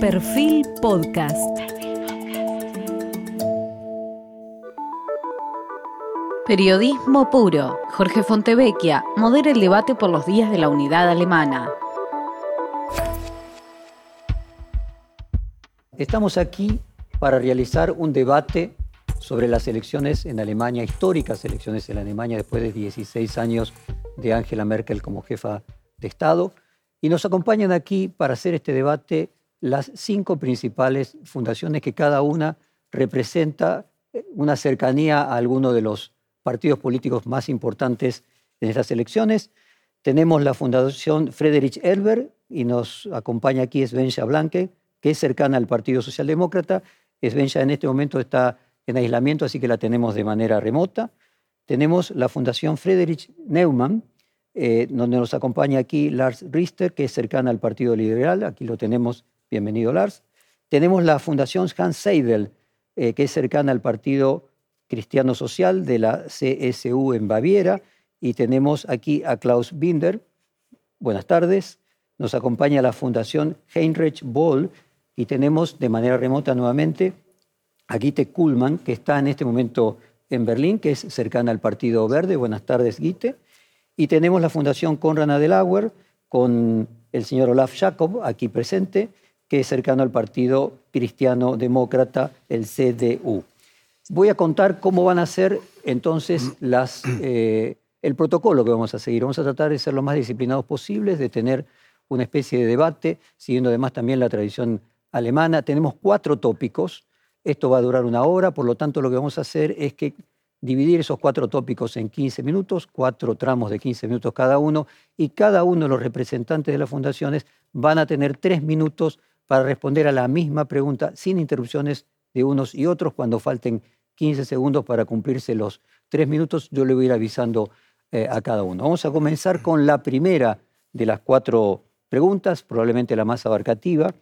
Perfil Podcast. Periodismo puro. Jorge Fontevecchia modera el debate por los días de la unidad alemana. Estamos aquí para realizar un debate sobre las elecciones en Alemania, históricas elecciones en Alemania después de 16 años de Angela Merkel como jefa de Estado. Y nos acompañan aquí para hacer este debate las cinco principales fundaciones que cada una representa eh, una cercanía a alguno de los partidos políticos más importantes en estas elecciones. Tenemos la Fundación Friedrich Elber y nos acompaña aquí Svenja Blanke, que es cercana al Partido Socialdemócrata. Svenja en este momento está en aislamiento, así que la tenemos de manera remota. Tenemos la Fundación Friedrich Neumann, eh, donde nos acompaña aquí Lars Richter, que es cercana al Partido Liberal. Aquí lo tenemos Bienvenido, Lars. Tenemos la Fundación Hans Seidel, eh, que es cercana al Partido Cristiano Social de la CSU en Baviera. Y tenemos aquí a Klaus Binder. Buenas tardes. Nos acompaña la Fundación Heinrich Boll. Y tenemos de manera remota nuevamente a Gitte Kuhlmann, que está en este momento en Berlín, que es cercana al Partido Verde. Buenas tardes, Gitte. Y tenemos la Fundación Konrad Adenauer con el señor Olaf Jacob aquí presente que es cercano al Partido Cristiano Demócrata, el CDU. Voy a contar cómo van a ser entonces las, eh, el protocolo que vamos a seguir. Vamos a tratar de ser lo más disciplinados posibles, de tener una especie de debate, siguiendo además también la tradición alemana. Tenemos cuatro tópicos. Esto va a durar una hora, por lo tanto lo que vamos a hacer es que dividir esos cuatro tópicos en 15 minutos, cuatro tramos de 15 minutos cada uno, y cada uno de los representantes de las fundaciones van a tener tres minutos para responder a la misma pregunta sin interrupciones de unos y otros. Cuando falten 15 segundos para cumplirse los tres minutos, yo le voy a ir avisando eh, a cada uno. Vamos a comenzar con la primera de las cuatro preguntas, probablemente la más abarcativa,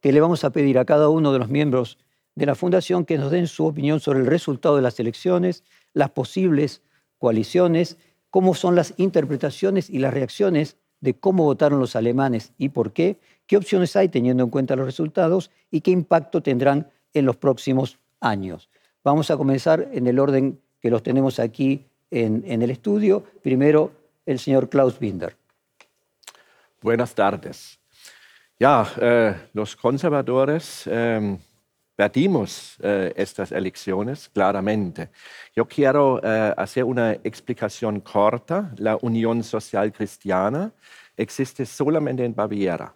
que le vamos a pedir a cada uno de los miembros de la Fundación que nos den su opinión sobre el resultado de las elecciones, las posibles coaliciones, cómo son las interpretaciones y las reacciones de cómo votaron los alemanes y por qué, qué opciones hay teniendo en cuenta los resultados y qué impacto tendrán en los próximos años. Vamos a comenzar en el orden que los tenemos aquí en, el estudio. Primero, el señor Klaus Binder. Buenas tardes. Ya, eh, los conservadores perdimos eh, estas elecciones claramente. Yo quiero eh, hacer una explicación corta. La Unión Social Cristiana existe solamente en Baviera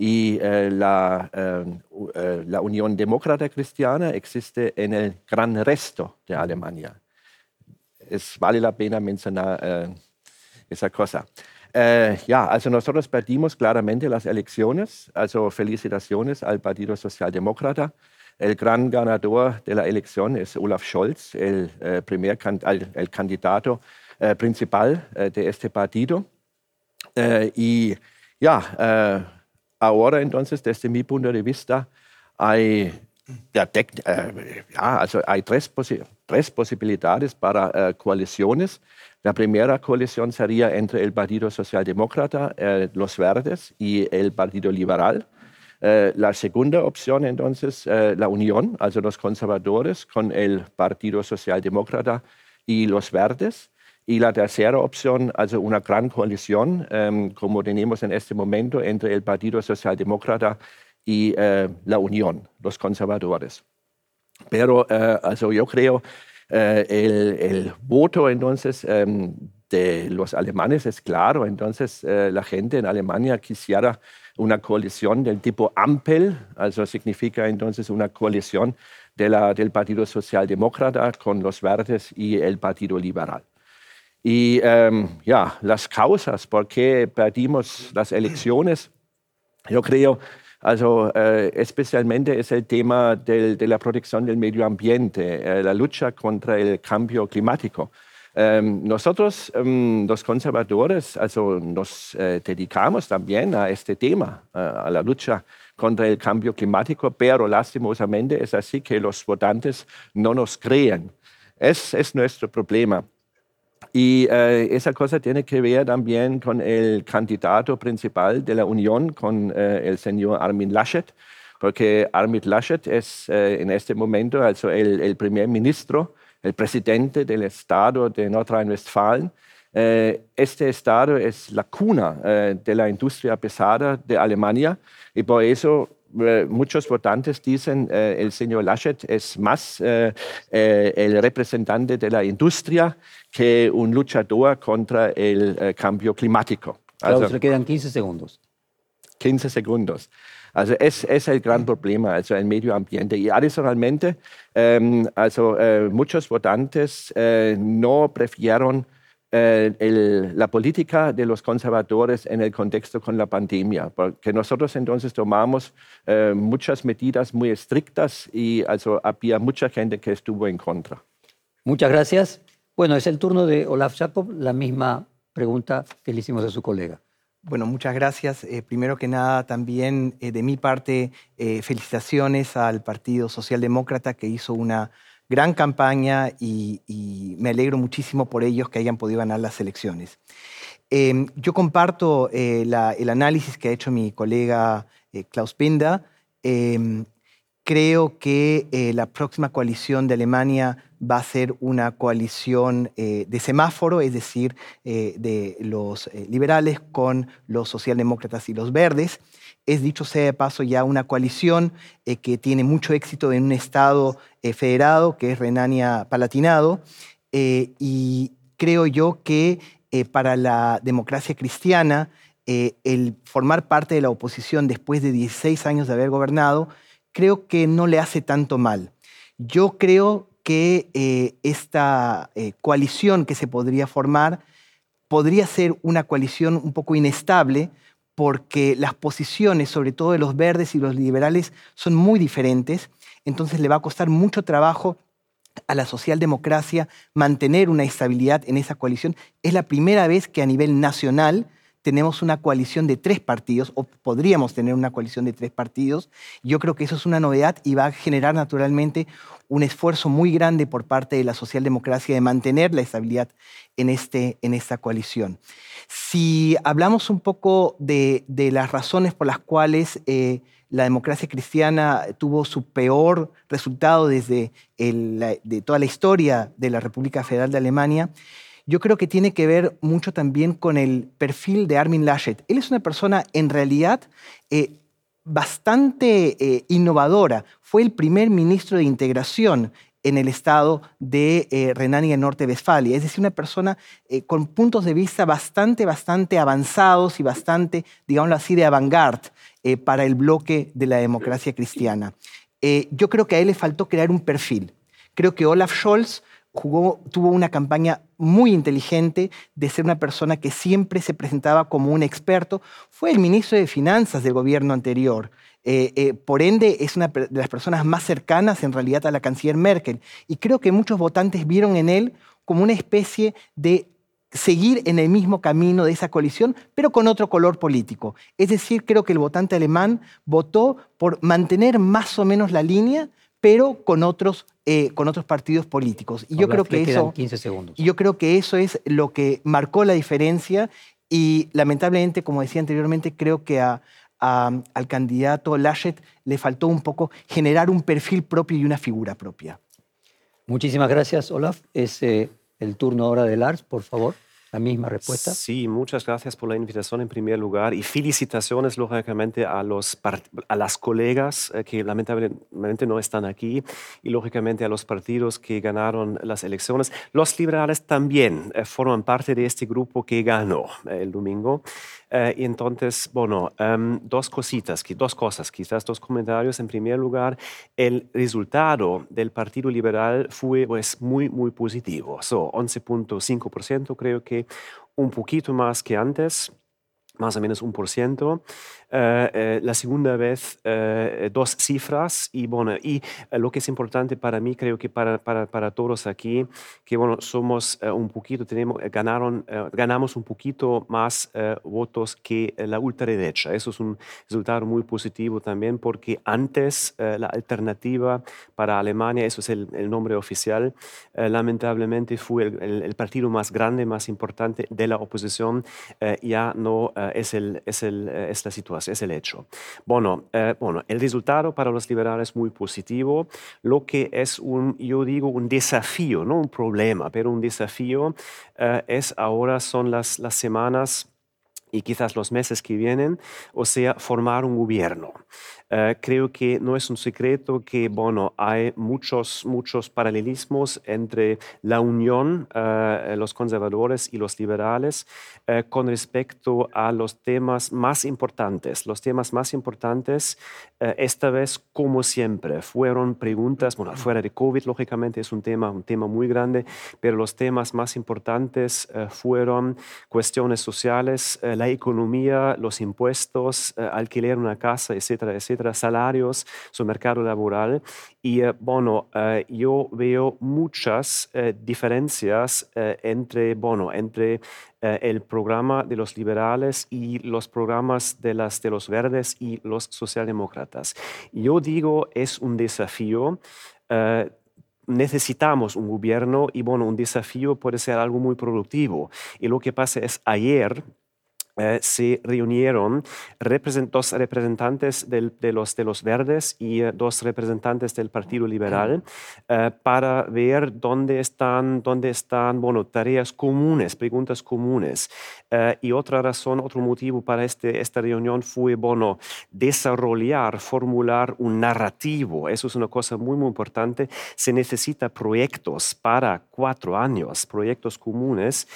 y eh, la, eh, eh, la, Unión Demócrata Cristiana existe en el gran resto de Alemania. Es vale la pena mencionar esa cosa. ja, also nosotros perdimos claramente las elecciones, also felicitaciones al Partido Socialdemócrata. El gran ganador de la elección es Olaf Scholz, el, primer, el, el candidato principal de este partido. y ya, eh, ahora entonces, desde mi punto de vista, hay, eh, also hay tres, posi tres posibilidades para eh, coaliciones. La primera coalición sería entre el Partido Socialdemócrata, eh, los Verdes y el Partido Liberal. Eh, la segunda opción, entonces, eh, la unión, also los conservadores con el Partido Socialdemócrata y los Verdes. Y la tercera opción, also una gran coalición, um, como tenemos en este momento, entre el Partido Socialdemócrata y uh, la Unión, los conservadores. Pero uh, also yo creo uh, el, el, voto entonces um, de los alemanes es claro. Entonces la gente en Alemania quisiera una coalición del tipo Ampel, also significa entonces una coalición del Partido Socialdemócrata con los verdes y el Partido Liberal. Y um, ja, las causas por qué perdimos las elecciones, yo creo, also, eh, especialmente es el tema de la protección del medio ambiente, eh, la lucha contra el cambio climático. Nosotros, um, los conservadores, also, nos eh, dedicamos también a este tema, a la lucha contra el cambio climático, pero lastimosamente es así que los votantes no nos creen. Es, es nuestro problema. Y eh, esa cosa tiene que ver también con el candidato principal de la Unión, con eh, el señor Armin Laschet, porque Armin Laschet es eh, en este momento also el, el, primer ministro, el presidente del estado de Nordrhein-Westfalen. este estado es la cuna de la industria pesada de Alemania y por eso muchos votantes dicen eh, el señor Laschet es más eh, eh, el representante de la industria que un luchador contra el cambio climático. Claro, se le quedan 15 segundos. 15 segundos. Also es, es el gran problema, also el medio ambiente. Y adicionalmente, ähm, also, muchos votantes no prefieren eh, el, la política de los conservadores en el contexto con la pandemia, porque nosotros entonces tomamos eh, muchas medidas muy estrictas y also, había mucha gente que estuvo en contra. Muchas gracias. Bueno, es el turno de Olaf Jacob, la misma pregunta que le hicimos a su colega. Bueno, muchas gracias. Eh, primero que nada, también eh, de mi parte, eh, felicitaciones al Partido Socialdemócrata que hizo una gran campaña y, me alegro muchísimo por ellos que hayan podido ganar las elecciones. Em, yo comparto eh, el análisis que ha hecho mi colega eh, Klaus Pinda. Em, creo que eh, la próxima coalición de Alemania va a ser una coalición de semáforo, es decir, de los liberales con los socialdemócratas y los verdes es dicho sea de paso ya una coalición eh, que tiene mucho éxito en un estado eh, federado que es Renania-Palatinado eh, y creo yo que para la democracia cristiana el formar parte de la oposición después de 16 años de haber gobernado creo que no le hace tanto mal. Yo creo que esta coalición que se podría formar podría ser una coalición un poco inestable porque las posiciones, sobre todo de los verdes y los liberales, son muy diferentes, entonces le va a costar mucho trabajo a la socialdemocracia mantener una estabilidad en esa coalición. Es la primera vez que a nivel nacional tenemos una coalición de tres partidos, o podríamos tener una coalición de tres partidos. Yo creo que eso es una novedad y va a generar naturalmente un esfuerzo muy grande por parte de la socialdemocracia de mantener la estabilidad en, este, en esta coalición. Si hablamos un poco de, las razones por las cuales eh, la democracia cristiana tuvo su peor resultado desde de toda la historia de la República Federal de Alemania, yo creo que tiene que ver mucho también con el perfil de Armin Laschet. Él es una persona en realidad eh, bastante eh, innovadora. Fue el primer ministro de integración en el estado de eh, Renania Norte-Westfalia. Es decir, una persona eh, con puntos de vista bastante, bastante avanzados y bastante, digámoslo así, de avant-garde eh, para el bloque de la democracia cristiana. yo creo que a él le faltó crear un perfil. Creo que Olaf Scholz tuvo una campaña muy inteligente de ser una persona que siempre se presentaba como un experto. Fue el ministro de Finanzas del gobierno anterior. Eh, eh, por ende, es una de las personas más cercanas en realidad a la canciller Merkel. Y creo que muchos votantes vieron en él como una especie de seguir en el mismo camino de esa coalición, pero con otro color político. Es decir, creo que el votante alemán votó por mantener más o menos la línea, pero con otros, eh, con otros partidos políticos. Y yo creo que eso, 15 segundos. Y yo creo que eso es lo que marcó la diferencia y lamentablemente, como decía anteriormente, creo que a, al candidato Laschet le faltó un poco generar un perfil propio y una figura propia. Muchísimas gracias, Olaf. Es eh, el turno ahora de Lars, por favor la misma respuesta. Sí, muchas gracias por la invitación en primer lugar y felicitaciones lógicamente a, los a las colegas eh, que lamentablemente no están aquí y lógicamente a los partidos que ganaron las elecciones. Los liberales también eh, forman parte de este grupo que ganó eh, el domingo. Y entonces, bueno, em, dos cositas, dos cosas, quizás dos comentarios. En primer lugar, el resultado del Partido Liberal fue pues, muy, muy positivo. So, 11.5% creo que un poquito más que antes, más o menos un por ciento. La segunda vez dos cifras y, bueno, y lo que es importante para mí, creo que para, para, para todos aquí, que bueno, somos un poquito, tenemos, ganaron, ganamos un poquito más votos que la ultraderecha. Eso es un resultado muy positivo también porque antes la alternativa para Alemania, eso es el, el nombre oficial, lamentablemente fue el, el, partido más grande, más importante de la oposición, ya no es, el, es, el, es la situación, es el hecho. Bueno, bueno, el resultado para los liberales es muy positivo, lo que es un, yo digo, un desafío, no un problema, pero un desafío es ahora son las, las semanas y quizás los meses que vienen, o sea, formar un gobierno. Uh, creo que no es un secreto que, bueno, hay muchos, muchos paralelismos entre la unión, uh, los conservadores y los liberales, uh, con respecto a los temas más importantes. Los temas más importantes, esta vez, como siempre, fueron preguntas, bueno, fuera de COVID, lógicamente, es un tema, un tema muy grande, pero los temas más importantes fueron cuestiones sociales, la economía, los impuestos, alquiler una casa, etcétera, etcétera salarios, su mercado laboral. Y eh, bueno, eh, yo veo muchas eh, diferencias entre, bueno, entre el programa de los liberales y los programas de, las, de los verdes y los socialdemócratas. Yo digo, es un desafío necesitamos un gobierno y bueno, un desafío puede ser algo muy productivo. Y lo que pasa es ayer eh, se reunieron dos representantes de, los, de los verdes y eh, dos representantes del Partido Liberal eh, para ver dónde están, dónde están bueno, tareas comunes, preguntas comunes. y otra razón, otro motivo para este, esta reunión fue bueno, desarrollar, formular un narrativo. Eso es una cosa muy, muy importante. Se necesita proyectos para cuatro años, proyectos comunes,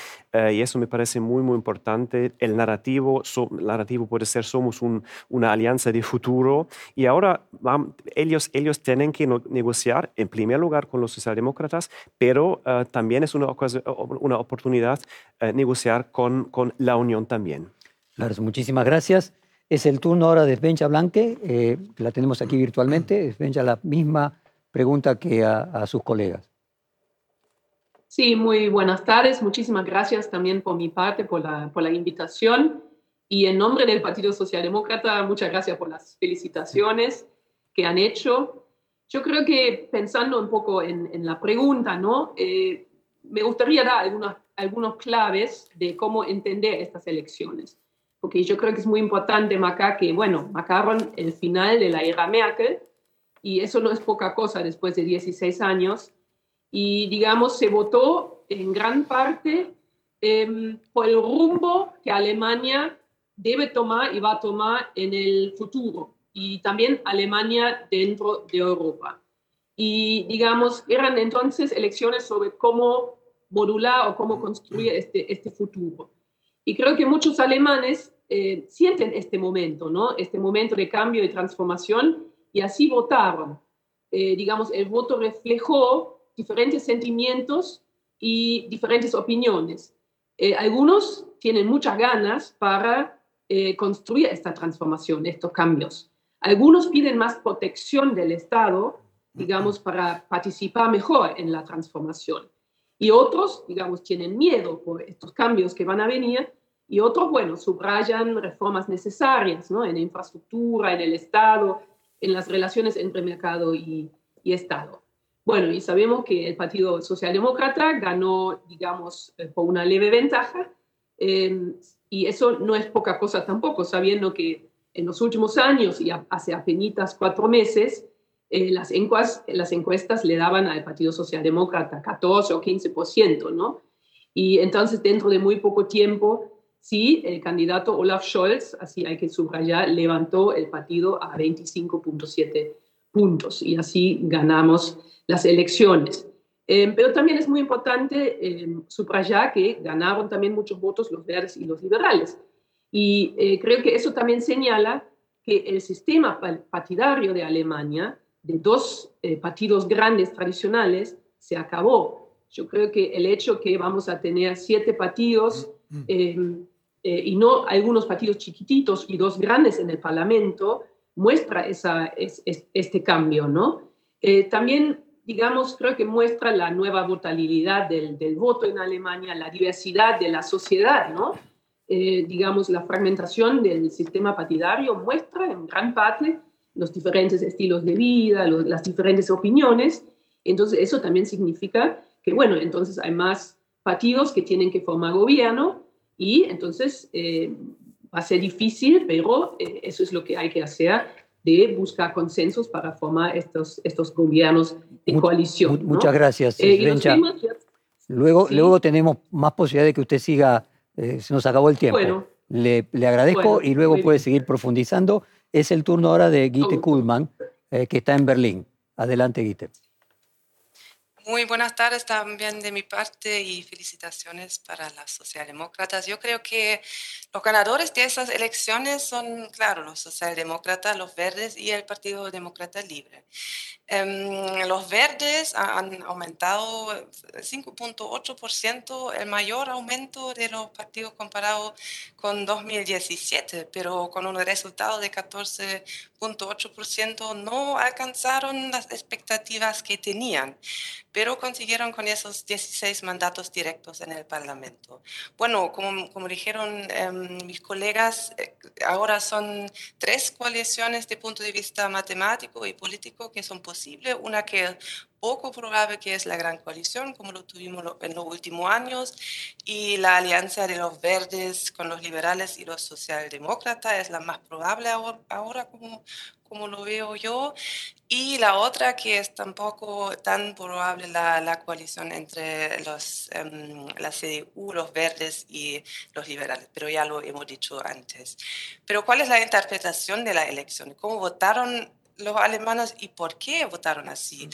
y eso me parece muy, muy importante. El narrativo narrativo, narrativo puede ser somos una alianza de futuro y ahora ellos, ellos tienen que negociar en primer lugar con los socialdemócratas, pero eh, también es una, una oportunidad uh, negociar con, con la Unión también. Lars, muchísimas gracias. Es el turno ahora de Benja Blanque, eh, la tenemos aquí virtualmente. Benja, la misma pregunta que a, a sus colegas. Sí, muy buenas tardes. Muchísimas gracias también por mi parte, por la, por la invitación. Y en nombre del Partido Socialdemócrata, muchas gracias por las felicitaciones que han hecho. Yo creo que pensando un poco en, en la pregunta, ¿no? Eh, me gustaría dar algunas, algunos claves de cómo entender estas elecciones. Porque yo creo que es muy importante, Maca, que, bueno, marcaron el final de la era Merkel y eso no es poca cosa después de 16 años y, digamos, se votó en gran parte em, por el rumbo que Alemania debe tomar y va a tomar en el futuro, y también Alemania dentro de Europa. Y, digamos, eran entonces elecciones sobre cómo modular o cómo construir este, este futuro. Y creo que muchos alemanes eh, sienten este momento, ¿no? Este momento de cambio y transformación, y así votaron. Eh, digamos, el voto reflejó diferentes sentimientos y diferentes opiniones. Eh, algunos tienen muchas ganas para eh, construir esta transformación, estos cambios. Algunos piden más protección del Estado, digamos, para participar mejor en la transformación. Y otros, digamos, tienen miedo por estos cambios que van a venir. Y otros, bueno, subrayan reformas necesarias, ¿no? En infraestructura, en el Estado, en las relaciones entre mercado y, y Estado. Bueno, y sabemos que el Partido Socialdemócrata ganó, digamos, eh, por una leve ventaja, em, y eso no es poca cosa tampoco, sabiendo que en los últimos años y hace apenas cuatro meses, eh, las, encuestas, las encuestas le daban al Partido Socialdemócrata 14 o 15%, ¿no? Y entonces, dentro de muy poco tiempo, sí, el candidato Olaf Scholz, así hay que subrayar, levantó el partido a 25.7 puntos y así ganamos las elecciones. Eh, pero también es muy importante eh, subrayar que ganaron también muchos votos los verdes y los liberales. Y eh, creo que eso también señala que el sistema partidario de Alemania, de dos partidos grandes tradicionales, se acabó. Yo creo que el hecho que vamos a tener siete partidos eh, y no algunos partidos chiquititos y dos grandes en el Parlamento, muestra esa, este cambio, ¿no? Eh, también, digamos, creo que muestra la nueva brutalidad del, del, voto en Alemania, la diversidad de la sociedad, ¿no? Eh, digamos, la fragmentación del sistema partidario muestra en gran parte los diferentes estilos de vida, las diferentes opiniones. Entonces, eso también significa que, bueno, entonces hay más partidos que tienen que formar gobierno y entonces eh, va a ser difícil, pero eh, eso es lo que hay que hacer de buscar consensos para formar estos, estos gobiernos de coalición. Muchas gracias, eh, luego, luego tenemos más posibilidad de que usted siga, se nos acabó el tiempo. Bueno, le, le agradezco y luego puede seguir profundizando. Es el turno ahora de Gitte Kuhlmann, que está en Berlín. Adelante, Gitte. Muy buenas tardes también de mi parte y felicitaciones para las socialdemócratas. Yo creo que los ganadores de esas elecciones son, claro, los socialdemócratas, los verdes y el Partido Demócrata Libre. Em, los verdes han aumentado 5.8%, el mayor aumento de los partidos comparado con 2017, pero con un resultado de 14.8% no alcanzaron las expectativas que tenían, pero consiguieron con esos 16 mandatos directos en el Parlamento. Bueno, como, como dijeron em, mis colegas, eh, ahora son tres coaliciones de punto de vista matemático y político que son posibles una que poco probable que es la gran coalición, como lo tuvimos en los últimos años, y la alianza de los verdes con los liberales y los socialdemócratas es la más probable ahora, como, como lo veo yo, y la otra que es tampoco tan probable la, la coalición entre los, um, la CDU, los verdes y los liberales, pero ya lo hemos dicho antes. Pero ¿cuál es la interpretación de la elección? ¿Cómo votaron los alemanes y por qué votaron así.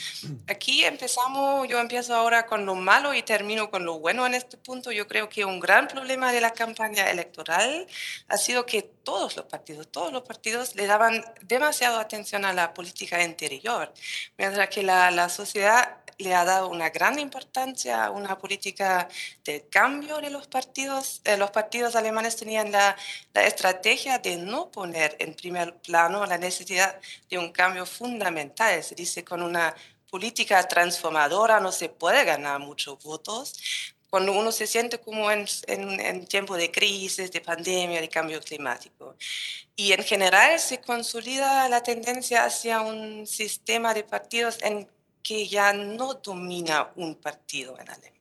Aquí empezamos, yo empiezo ahora con lo malo y termino con lo bueno en este punto. Yo creo que un gran problema de la campaña electoral ha sido que todos los partidos, todos los partidos le daban demasiada atención a la política interior, mientras que la, la sociedad le ha dado una gran importancia a una política de cambio de los partidos. Eh, los partidos alemanes tenían la, estrategia de no poner en primer plano la necesidad de un cambio fundamental. Se dice con una política transformadora no se puede ganar muchos votos. Cuando uno se siente como en, en, en tiempo de crisis, de pandemia, de cambio climático. Y en general se consolida la tendencia hacia un sistema de partidos en que ya no domina un partido en Alemania.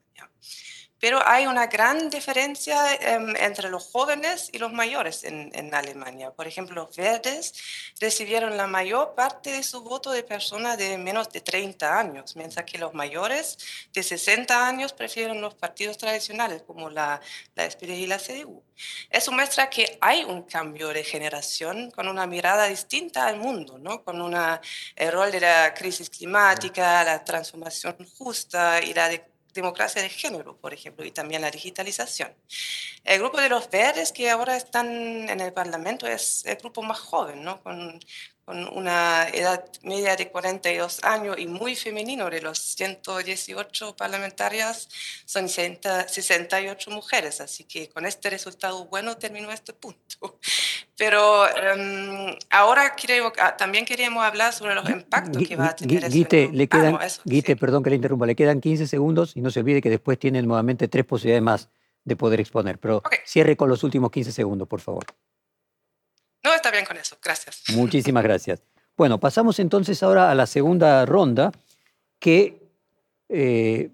Pero hay una gran diferencia em, entre los jóvenes y los mayores en, en, Alemania. Por ejemplo, los verdes recibieron la mayor parte de su voto de personas de menos de 30 años, mientras que los mayores de 60 años prefieren los partidos tradicionales como la, la SPD y la CDU. Eso muestra que hay un cambio de generación con una mirada distinta al mundo, ¿no? con una, el rol de la crisis climática, la transformación justa y la de democracia de género, por ejemplo, y también la digitalización. El grupo de los verdes que ahora están en el Parlamento es el grupo más joven, ¿no? Con una edad media de 42 años y muy femenino. De los 118 parlamentarias son 68 mujeres, así que con este resultado bueno terminó este punto. Pero um, ahora creo, también queríamos hablar sobre los impactos que va a tener Guite, le quedan, ah, Guite, perdón que le interrumpa, le quedan 15 segundos y no se olvide que después tiene nuevamente tres posibilidades más de poder exponer. Pero cierre con los últimos 15 segundos, por favor. No, está bien con eso. Gracias. Muchísimas gracias. Bueno, pasamos entonces ahora a la segunda ronda, que eh,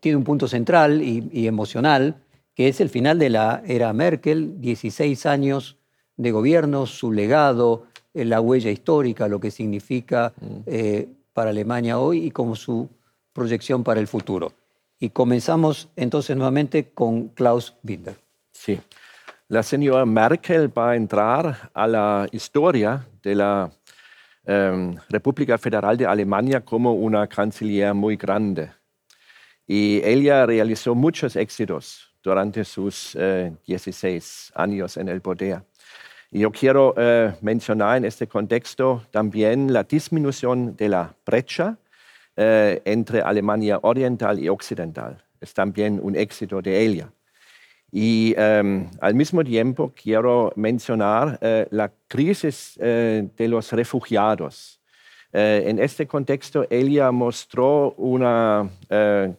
tiene un punto central y, emocional, que es el final de la era Merkel, 16 años de gobierno, su legado, eh, la huella histórica, lo que significa mm. eh, para Alemania hoy y como su proyección para el futuro. Y comenzamos entonces nuevamente con Klaus Binder. Sí la señora Merkel va a entrar a la historia de la em, República Federal de Alemania como una canciller muy grande. Y ella realizó muchos éxitos durante sus 16 eh, años en el poder. Yo quiero eh, mencionar en este contexto también la disminución de la brecha eh, entre Alemania oriental y occidental. Es también un éxito de ella. Y em, al mismo tiempo quiero mencionar eh, la crisis eh, de los refugiados. Eh, en este contexto, ella mostró una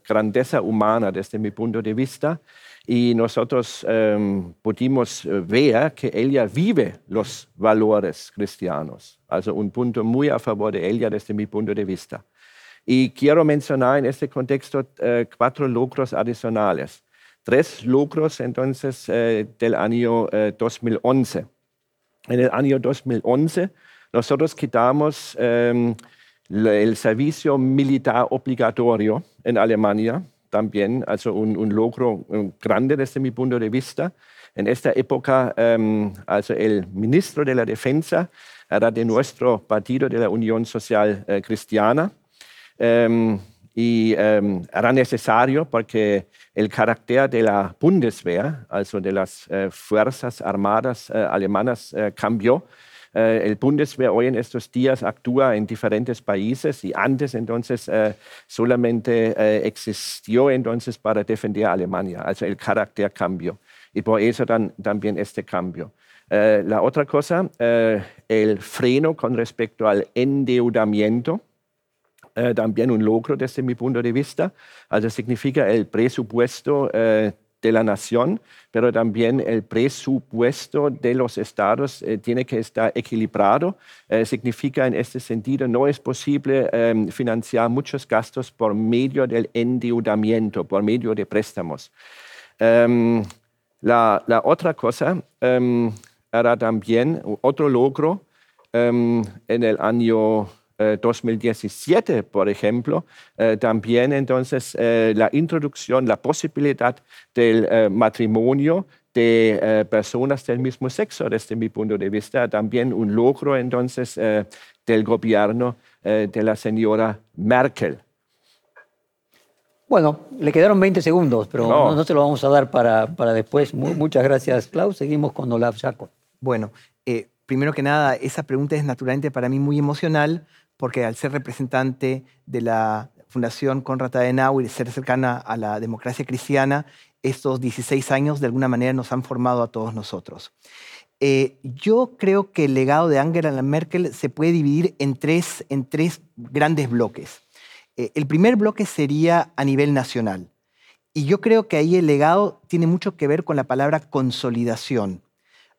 grandeza humana desde mi punto de vista y nosotros em, pudimos ver que ella vive los valores cristianos. Also un punto muy a favor de ella desde mi punto de vista. Y quiero mencionar en este contexto cuatro logros adicionales tres lucros entonces eh, del año 2011. Eh, en el año 2011 nosotros quitamos em, el servicio militar obligatorio en Alemania, también, also un, un, logro grande desde mi punto de vista. En esta época, um, also el ministro de la Defensa era de nuestro partido de la Unión Social eh, Cristiana. Um, y um, era necesario porque el carácter de la Bundeswehr, also de las eh, Fuerzas Armadas eh, alemanas, eh, cambió. Eh, el Bundeswehr hoy en estos días actúa en diferentes países y antes entonces eh, solamente eh, existió entonces para defender a Alemania, also el carácter cambió. Y por eso también este cambio. la otra cosa, el freno con respecto al endeudamiento eh, también un logro desde mi punto de vista. Also significa el presupuesto eh, de la nación, pero también el presupuesto de los estados eh, tiene que estar equilibrado. Eh, significa en este sentido, no es posible eh, financiar muchos gastos por medio del endeudamiento, por medio de préstamos. Um, la, la, otra cosa um, era también otro logro um, en el año 2017, eh, por ejemplo, eh, también entonces eh, la introducción, la posibilidad del matrimonio de personas del mismo sexo, desde mi punto de vista, también un logro entonces del gobierno de la señora Merkel. Bueno, le quedaron 20 segundos, pero no, se lo vamos a dar para, para después. muchas gracias, Klaus. Seguimos con Olaf Jacob. Bueno, primero que nada, esa pregunta es naturalmente para mí muy emocional porque al ser representante de la Fundación Konrad Adenauer y ser cercana a la democracia cristiana, estos 16 años de alguna manera nos han formado a todos nosotros. Eh, yo creo que el legado de Angela Merkel se puede dividir en tres, en tres grandes bloques. Eh, el primer bloque sería a nivel nacional. Y yo creo que ahí el legado tiene mucho que ver con la palabra consolidación.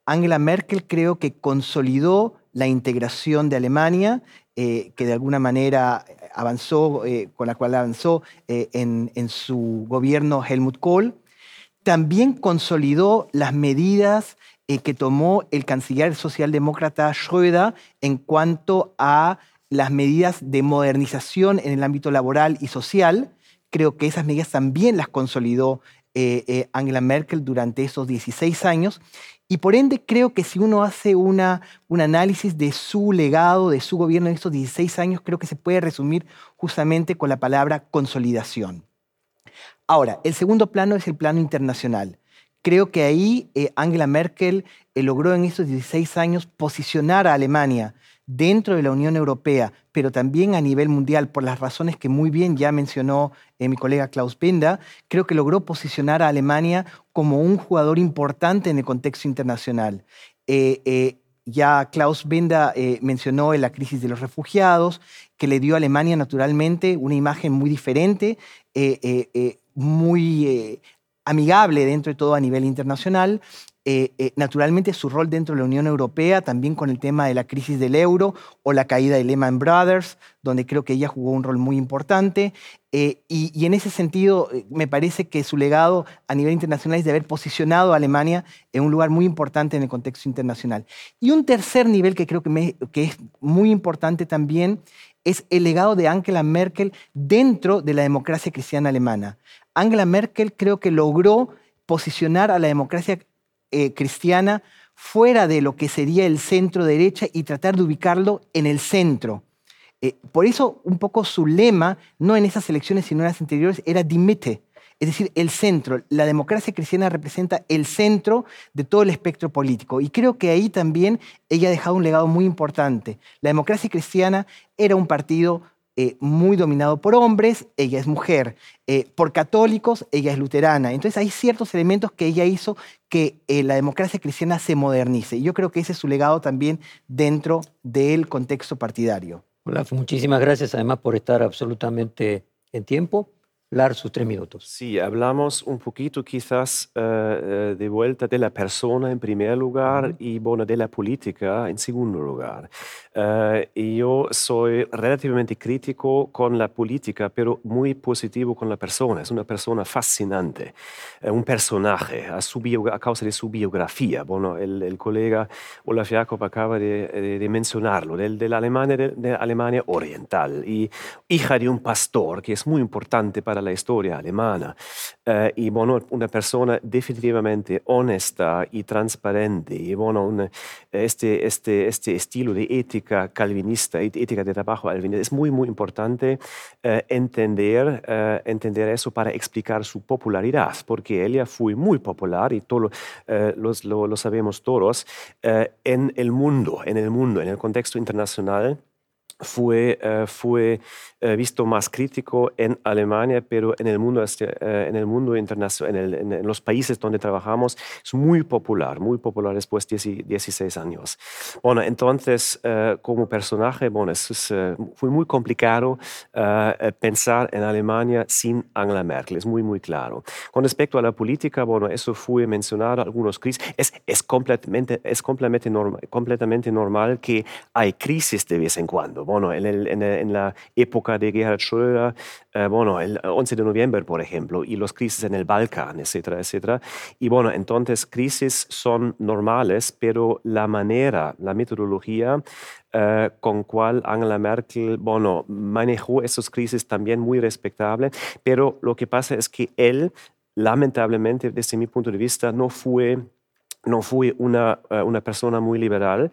Angela Merkel creo que consolidó la integración de Alemania eh, que de alguna manera avanzó, eh, con la cual avanzó eh, en, su gobierno Helmut Kohl. También consolidó las medidas que tomó el canciller socialdemócrata Schröder en cuanto a las medidas de modernización en el ámbito laboral y social. Creo que esas medidas también las consolidó Angela Merkel durante esos 16 años. Y por ende creo que si uno hace una, un análisis de su legado, de su gobierno en estos 16 años, creo que se puede resumir justamente con la palabra consolidación. Ahora, el segundo plano es el plano internacional. Creo que ahí eh, Angela Merkel eh, logró en estos 16 años posicionar a Alemania dentro de la Unión Europea, pero también a nivel mundial, por las razones que muy bien ya mencionó eh, mi colega Klaus Benda, creo que logró posicionar a Alemania como un jugador importante en el contexto internacional. Eh, eh, ya Klaus Benda mencionó la crisis de los refugiados, que le dio a Alemania naturalmente una imagen muy diferente, muy amigable dentro de todo a nivel internacional. Eh, eh, naturalmente su rol dentro de la Unión Europea, también con el tema de la crisis del euro o la caída de Lehman Brothers, donde creo que ella jugó un rol muy importante. Eh, y, en ese sentido, me parece que su legado a nivel internacional es de haber posicionado a Alemania en un lugar muy importante en el contexto internacional. Y un tercer nivel que creo que, que es muy importante también es el legado de Angela Merkel dentro de la democracia cristiana alemana. Angela Merkel creo que logró posicionar a la democracia eh, cristiana fuera de lo que sería el centro derecha y tratar de ubicarlo en el centro. Eh, por eso un poco su lema, no en esas elecciones sino en las anteriores, era dimite, es decir, el centro. La democracia cristiana representa el centro de todo el espectro político. Y creo que ahí también ella ha dejado un legado muy importante. La democracia cristiana era un partido eh, muy dominado por hombres, ella es mujer, eh, por católicos, ella es luterana. Entonces hay ciertos elementos que ella hizo que eh, la democracia cristiana se modernice. Y yo creo que ese es su legado también dentro del contexto partidario. Olaf, muchísimas gracias además por estar absolutamente en tiempo sus tres minutos. Sí, hablamos un poquito quizás eh, de vuelta de la persona en primer lugar y bueno, de la política en segundo lugar. Uh, yo soy relativamente crítico con la política, pero muy positivo con la persona. Es una persona fascinante, un personaje a, su a, causa de su biografía. Bueno, el, el colega Olaf Jacob acaba de, de, mencionarlo, de, de la Alemania, de, de Alemania Oriental y hija de un pastor, que es muy importante para la historia alemana. Eh, y bueno, una persona definitivamente honesta y transparente. Y bueno, este, este, este estilo de ética calvinista, ética de trabajo calvinista, es muy, muy importante eh, entender, eh, entender eso para explicar su popularidad, porque ella fue muy popular y todo, lo, lo, sabemos todos en el mundo, en el mundo, en el contexto internacional fue, fue eh, visto más crítico en Alemania, pero en el mundo, eh, en el mundo internacional, en, los países donde trabajamos, es muy popular, muy popular después de 16 años. Bueno, entonces, eh, como personaje, bueno, es, fue muy complicado pensar en Alemania sin Angela Merkel, es muy, muy claro. Con respecto a la política, bueno, eso fue mencionado, algunos crisis, es, es completamente, es completamente, normal, completamente normal que hay crisis de vez en cuando. Bueno, en, el, en la época de Gerhard Schröder, eh, bueno, el 11 de noviembre, por ejemplo, y los crisis en el Balcán, etcétera, etcétera. Y bueno, entonces crisis son normales, pero la manera, la metodología eh, con cual Angela Merkel, bueno, manejó esas crisis también muy respetable, pero lo que pasa es que él, lamentablemente, desde mi punto de vista, no fue no fue una, eh, una persona muy liberal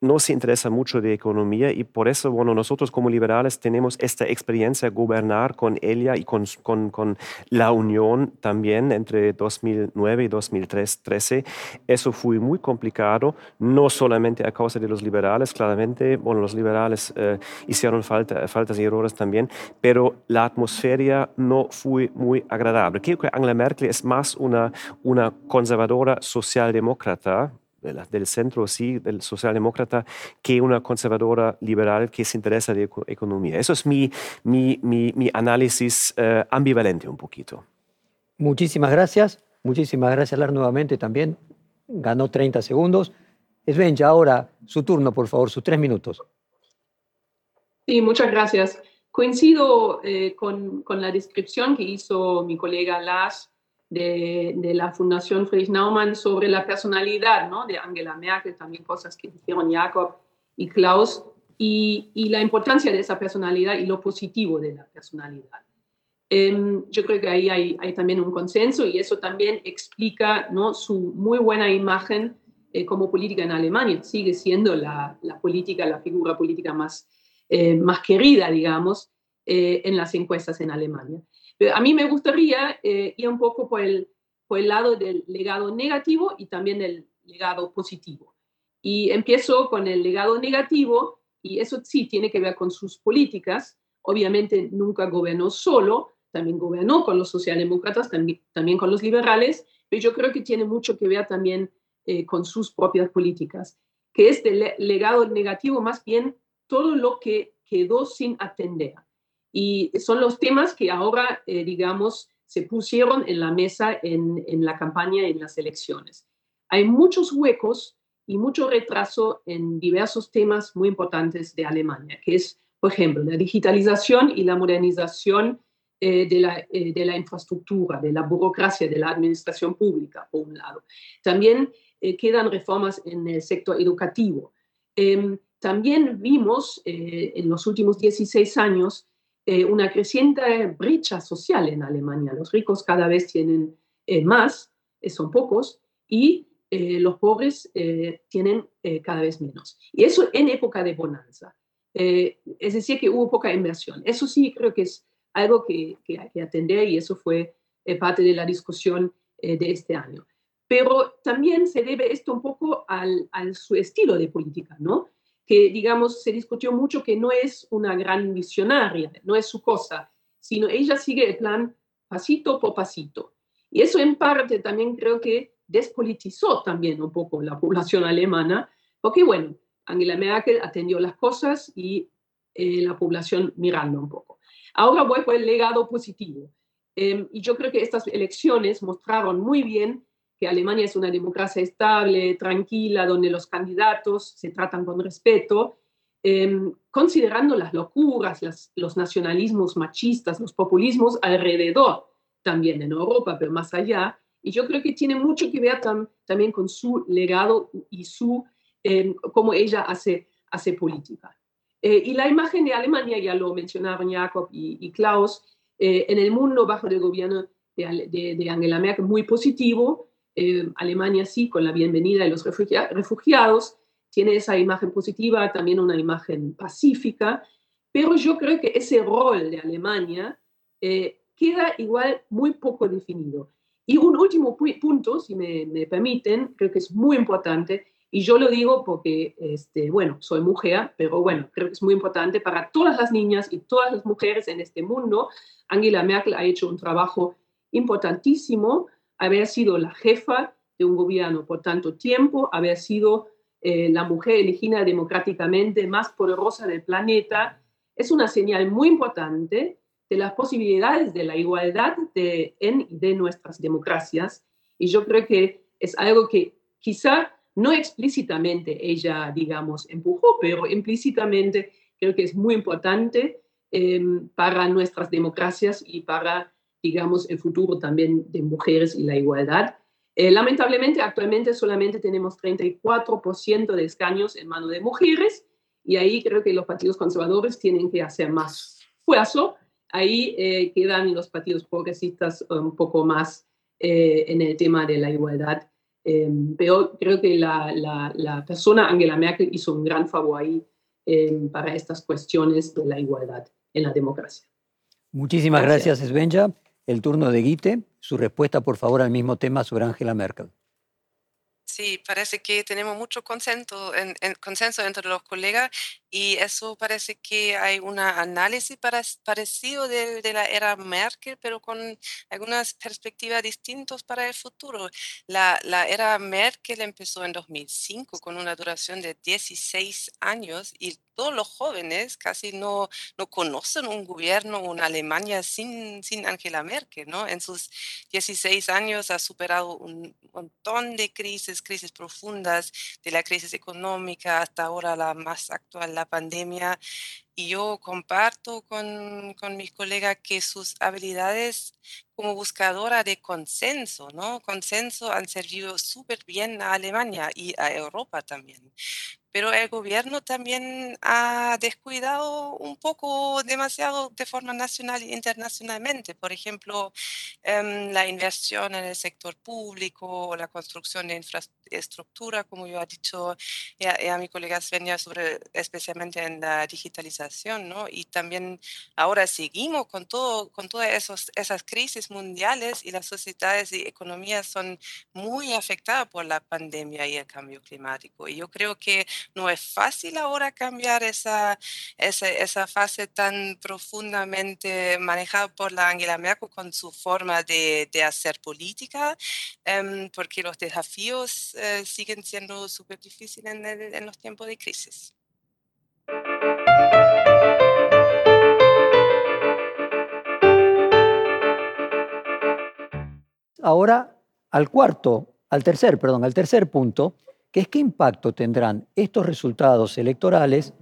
no se interesa mucho de economía y por eso, bueno, nosotros como liberales tenemos esta experiencia gobernar con ella y con, con, la unión también entre 2009 y 2013. Eso fue muy complicado, no solamente a causa de los liberales, claramente, bueno, los liberales eh, hicieron falta, faltas y errores también, pero la atmósfera no fue muy agradable. Creo que Angela Merkel es más una, una conservadora socialdemócrata, del centro, sí, del socialdemócrata, que una conservadora liberal que se interesa de economía. Eso es mi, mi, mi, análisis eh, ambivalente un poquito. Muchísimas gracias. Muchísimas gracias, Lar, nuevamente también. Ganó 30 segundos. Sven, ya ahora su turno, por favor, sus tres minutos. Sí, muchas gracias. Coincido eh, con, con, la descripción que hizo mi colega Lars de, la Fundación Friedrich Naumann sobre la personalidad ¿no? de Angela Merkel, también cosas que dijeron Jacob y Klaus, y, la importancia de esa personalidad y lo positivo de la personalidad. Em, yo creo que ahí hay, hay, también un consenso y eso también explica ¿no? su muy buena imagen eh, como política en Alemania. Sigue siendo la, la política, la figura política más, eh, más querida, digamos, eh, en las encuestas en Alemania a mí me gustaría eh, ir un poco por el, por el lado del legado negativo y también del legado positivo. Y empiezo con el legado negativo, y eso sí tiene que ver con sus políticas. Obviamente nunca gobernó solo, también gobernó con los socialdemócratas, también, también con los liberales, pero yo creo que tiene mucho que ver también eh, con sus propias políticas, que es del legado negativo más bien todo lo que quedó sin atender. Y son los temas que ahora, eh, digamos, se pusieron en la mesa en, en la campaña, en las elecciones. Hay muchos huecos y mucho retraso en diversos temas muy importantes de Alemania, que es, por ejemplo, la digitalización y la modernización eh, de, la, eh, de, la, infraestructura, de la burocracia, de la administración pública, por un lado. También quedan reformas en el sector educativo. Em, también vimos en los últimos 16 años eh, una creciente brecha social en Alemania. Los ricos cada vez tienen eh, más, eh, son pocos, y los pobres tienen cada vez menos. Y eso en época de bonanza. es decir, que hubo poca inversión. Eso sí creo que es algo que, hay que atender y eso fue parte de la discusión de este año. Pero también se debe esto un poco al, al su estilo de política, ¿no? Que, digamos, se discutió mucho que no es una gran visionaria, no es su cosa, sino ella sigue el plan pasito por pasito. Y eso en parte también creo que despolitizó también un poco la población alemana, porque bueno, Angela Merkel atendió las cosas y eh, la población mirando un poco. Ahora voy por el legado positivo. Em, y yo creo que estas elecciones mostraron muy bien que Alemania es una democracia estable, tranquila, donde los candidatos se tratan con respeto, em, considerando las locuras, los nacionalismos machistas, los populismos alrededor, también en Europa, pero más allá. Y yo creo que tiene mucho que ver también con su legado y su, em, cómo ella hace, hace política. Eh, y la imagen de Alemania, ya lo mencionaron Jacob y, Klaus, eh, en el mundo bajo el gobierno de, de Angela Merkel, muy positivo, eh, Alemania sí, con la bienvenida de los refugiados, tiene esa imagen positiva, también una imagen pacífica, pero yo creo que ese rol de Alemania eh, queda igual muy poco definido. Y un último punto, si me, permiten, creo que es muy importante, y yo lo digo porque, este, bueno, soy mujer, pero bueno, creo que es muy importante para todas las niñas y todas las mujeres en este mundo. Angela Merkel ha hecho un trabajo importantísimo haber sido la jefa de un gobierno por tanto tiempo, haber sido eh, la mujer elegida democráticamente más poderosa del planeta, es una señal muy importante de las posibilidades de la igualdad de, en de nuestras democracias. Y yo creo que es algo que quizá no explícitamente ella, digamos, empujó, pero implícitamente creo que es muy importante eh, para nuestras democracias y para digamos, el futuro también de mujeres y la igualdad. Eh, lamentablemente, actualmente solamente tenemos 34% de escaños en manos de mujeres y ahí creo que los partidos conservadores tienen que hacer más esfuerzo. Ahí eh, quedan los partidos progresistas un poco más eh, en el tema de la igualdad. pero creo que la, la, la, persona Angela Merkel hizo un gran favor ahí para estas cuestiones de la igualdad en la democracia. Muchísimas gracias, gracias Svenja. El turno de Guite, su respuesta por favor al mismo tema sobre Angela Merkel. Sí, parece que tenemos mucho consenso, en, consenso entre los colegas y eso parece que hay un análisis parecido de, de, la era Merkel, pero con algunas perspectivas distintas para el futuro. La, la, era Merkel empezó en 2005 con una duración de 16 años y todos los jóvenes casi no, no conocen un gobierno, una Alemania sin, sin Angela Merkel, ¿no? En sus 16 años ha superado un montón de crisis, crisis profundas, de la crisis económica hasta ahora la más actual, la pandemia. Y yo comparto con, con mis colegas que sus habilidades como buscadora de consenso, ¿no? Consenso han servido súper bien a Alemania y a Europa también pero el gobierno también ha descuidado un poco demasiado de forma nacional e internacionalmente. Por ejemplo, em, la inversión en el sector público la construcción de infraestructura, como yo he dicho ya, a mi colega Svenja, sobre, especialmente en la digitalización, ¿no? Y también ahora seguimos con, todo, con todas esas crisis mundiales y las sociedades y economías son muy afectadas por la pandemia y el cambio climático. Y yo creo que no es fácil ahora cambiar esa, esa, esa fase tan profundamente manejada por la Angela Merkel con su forma de, de hacer política, um, porque los desafíos uh, siguen siendo súper difíciles en, en los tiempos de crisis. Ahora al cuarto, al tercer, perdón, al tercer punto, que es qué impacto tendrán estos resultados electorales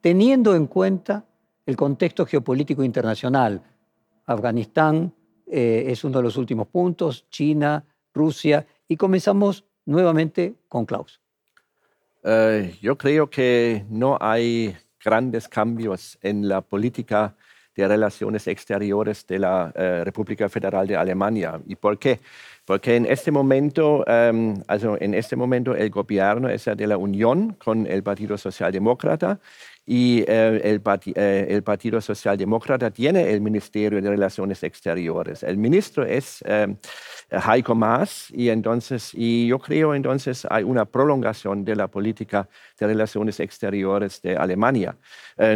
teniendo en cuenta el contexto geopolítico internacional. Afganistán eh, es uno de los últimos puntos, China, Rusia, y comenzamos nuevamente con Klaus. Eh, yo creo que no hay grandes cambios en la política de relaciones exteriores de la eh, República Federal de Alemania. ¿Y por qué? Porque en este momento, em, also en este momento el gobierno es de la unión con el Partido Socialdemócrata y eh, el, eh, el, Partido Socialdemócrata tiene el Ministerio de Relaciones Exteriores. El ministro es eh, Heiko Maas y entonces, y yo creo entonces hay una prolongación de la política de relaciones exteriores de Alemania.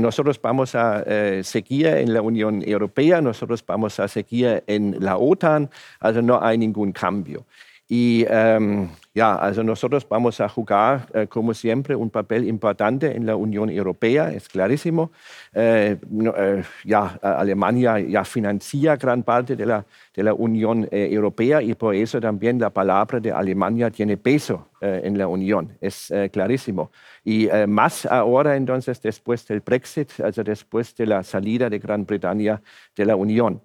nosotros vamos a seguir en la Unión Europea, nosotros vamos a seguir en la OTAN, also no hay ningún cambio. Y ähm, ja, also nosotros vamos a jugar, äh, como siempre, un papel importante en la Unión Europea, es clarísimo. Äh, äh, ja, Alemania ya financia gran parte de la, de la Unión eh, Europea y por eso también la palabra de Alemania tiene peso eh, en la Unión, es eh, clarísimo. Y más ahora entonces después del Brexit, also después de la salida de Gran Bretaña de la Unión.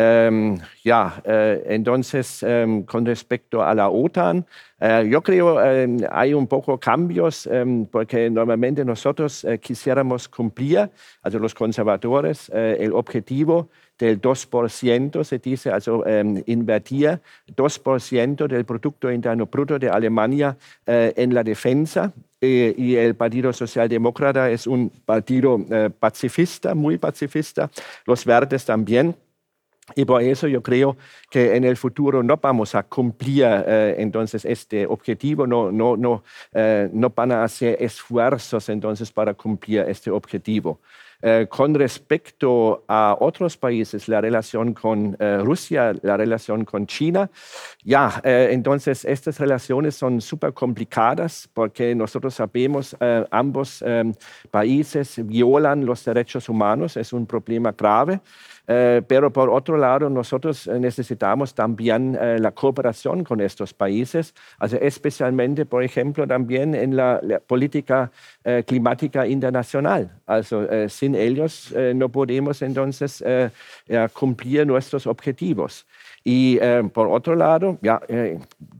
Ähm, ja, äh, entonces, ähm, con respecto a la OTAN, äh, yo creo äh, hay un poco cambios porque normalmente nosotros äh, quisiéramos cumplir, also los conservadores, el objetivo del 2%, se dice, also invertir 2% del Producto Interno Bruto de Alemania en la defensa. Eh, y el Partido Socialdemócrata es un partido pacifista, muy pacifista, los verdes también. Y por eso yo creo que en el futuro no vamos a cumplir eh, entonces este objetivo, no, no, no, eh, no van a hacer esfuerzos entonces para cumplir este objetivo. Eh, con respecto a otros países, la relación con Rusia, la relación con China, ya, entonces estas relaciones son súper complicadas porque nosotros sabemos, ambos países violan los derechos humanos, es un problema grave. Eh, pero por otro lado, nosotros eh, necesitamos también eh, la cooperación con estos países, also especialmente, por ejemplo, también en la, política climática internacional. Also sin ellos no podemos entonces cumplir nuestros objetivos. Y por otro lado, ya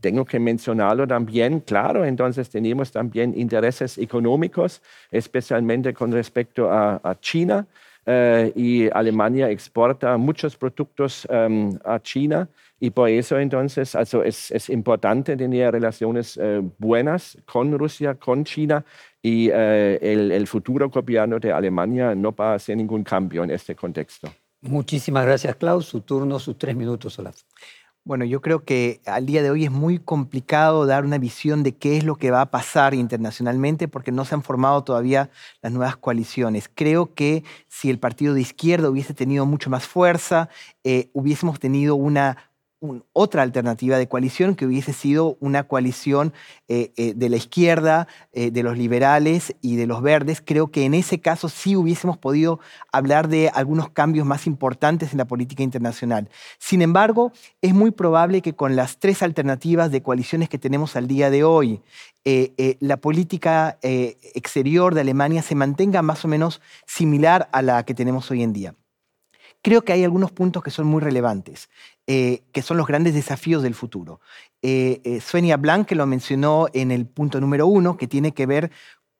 tengo que mencionarlo también, claro, entonces tenemos también intereses económicos, especialmente con respecto a, a China. Eh, y Alemania exporta muchos productos em, a China y por eso entonces also es, es importante tener relaciones eh, buenas con Rusia, con China y eh, el, el, futuro gobierno de Alemania no va a hacer ningún cambio en este contexto. Muchísimas gracias, Klaus. Su turno, sus tres minutos, Olaf. Bueno, yo creo que al día de hoy es muy complicado dar una visión de qué es lo que va a pasar internacionalmente porque no se han formado todavía las nuevas coaliciones. Creo que si el partido de izquierda hubiese tenido mucho más fuerza, eh, hubiésemos tenido una otra alternativa de coalición que hubiese sido una coalición eh, eh, de la izquierda, eh, de los liberales y de los verdes. Creo que en ese caso sí hubiésemos podido hablar de algunos cambios más importantes en la política internacional. Sin embargo, es muy probable que con las tres alternativas de coaliciones que tenemos al día de hoy, la política exterior de Alemania se mantenga más o menos similar a la que tenemos hoy en día creo que hay algunos puntos que son muy relevantes, eh, que son los grandes desafíos del futuro. Eh, eh Svenia Blanc, que lo mencionó en el punto número uno, que tiene que ver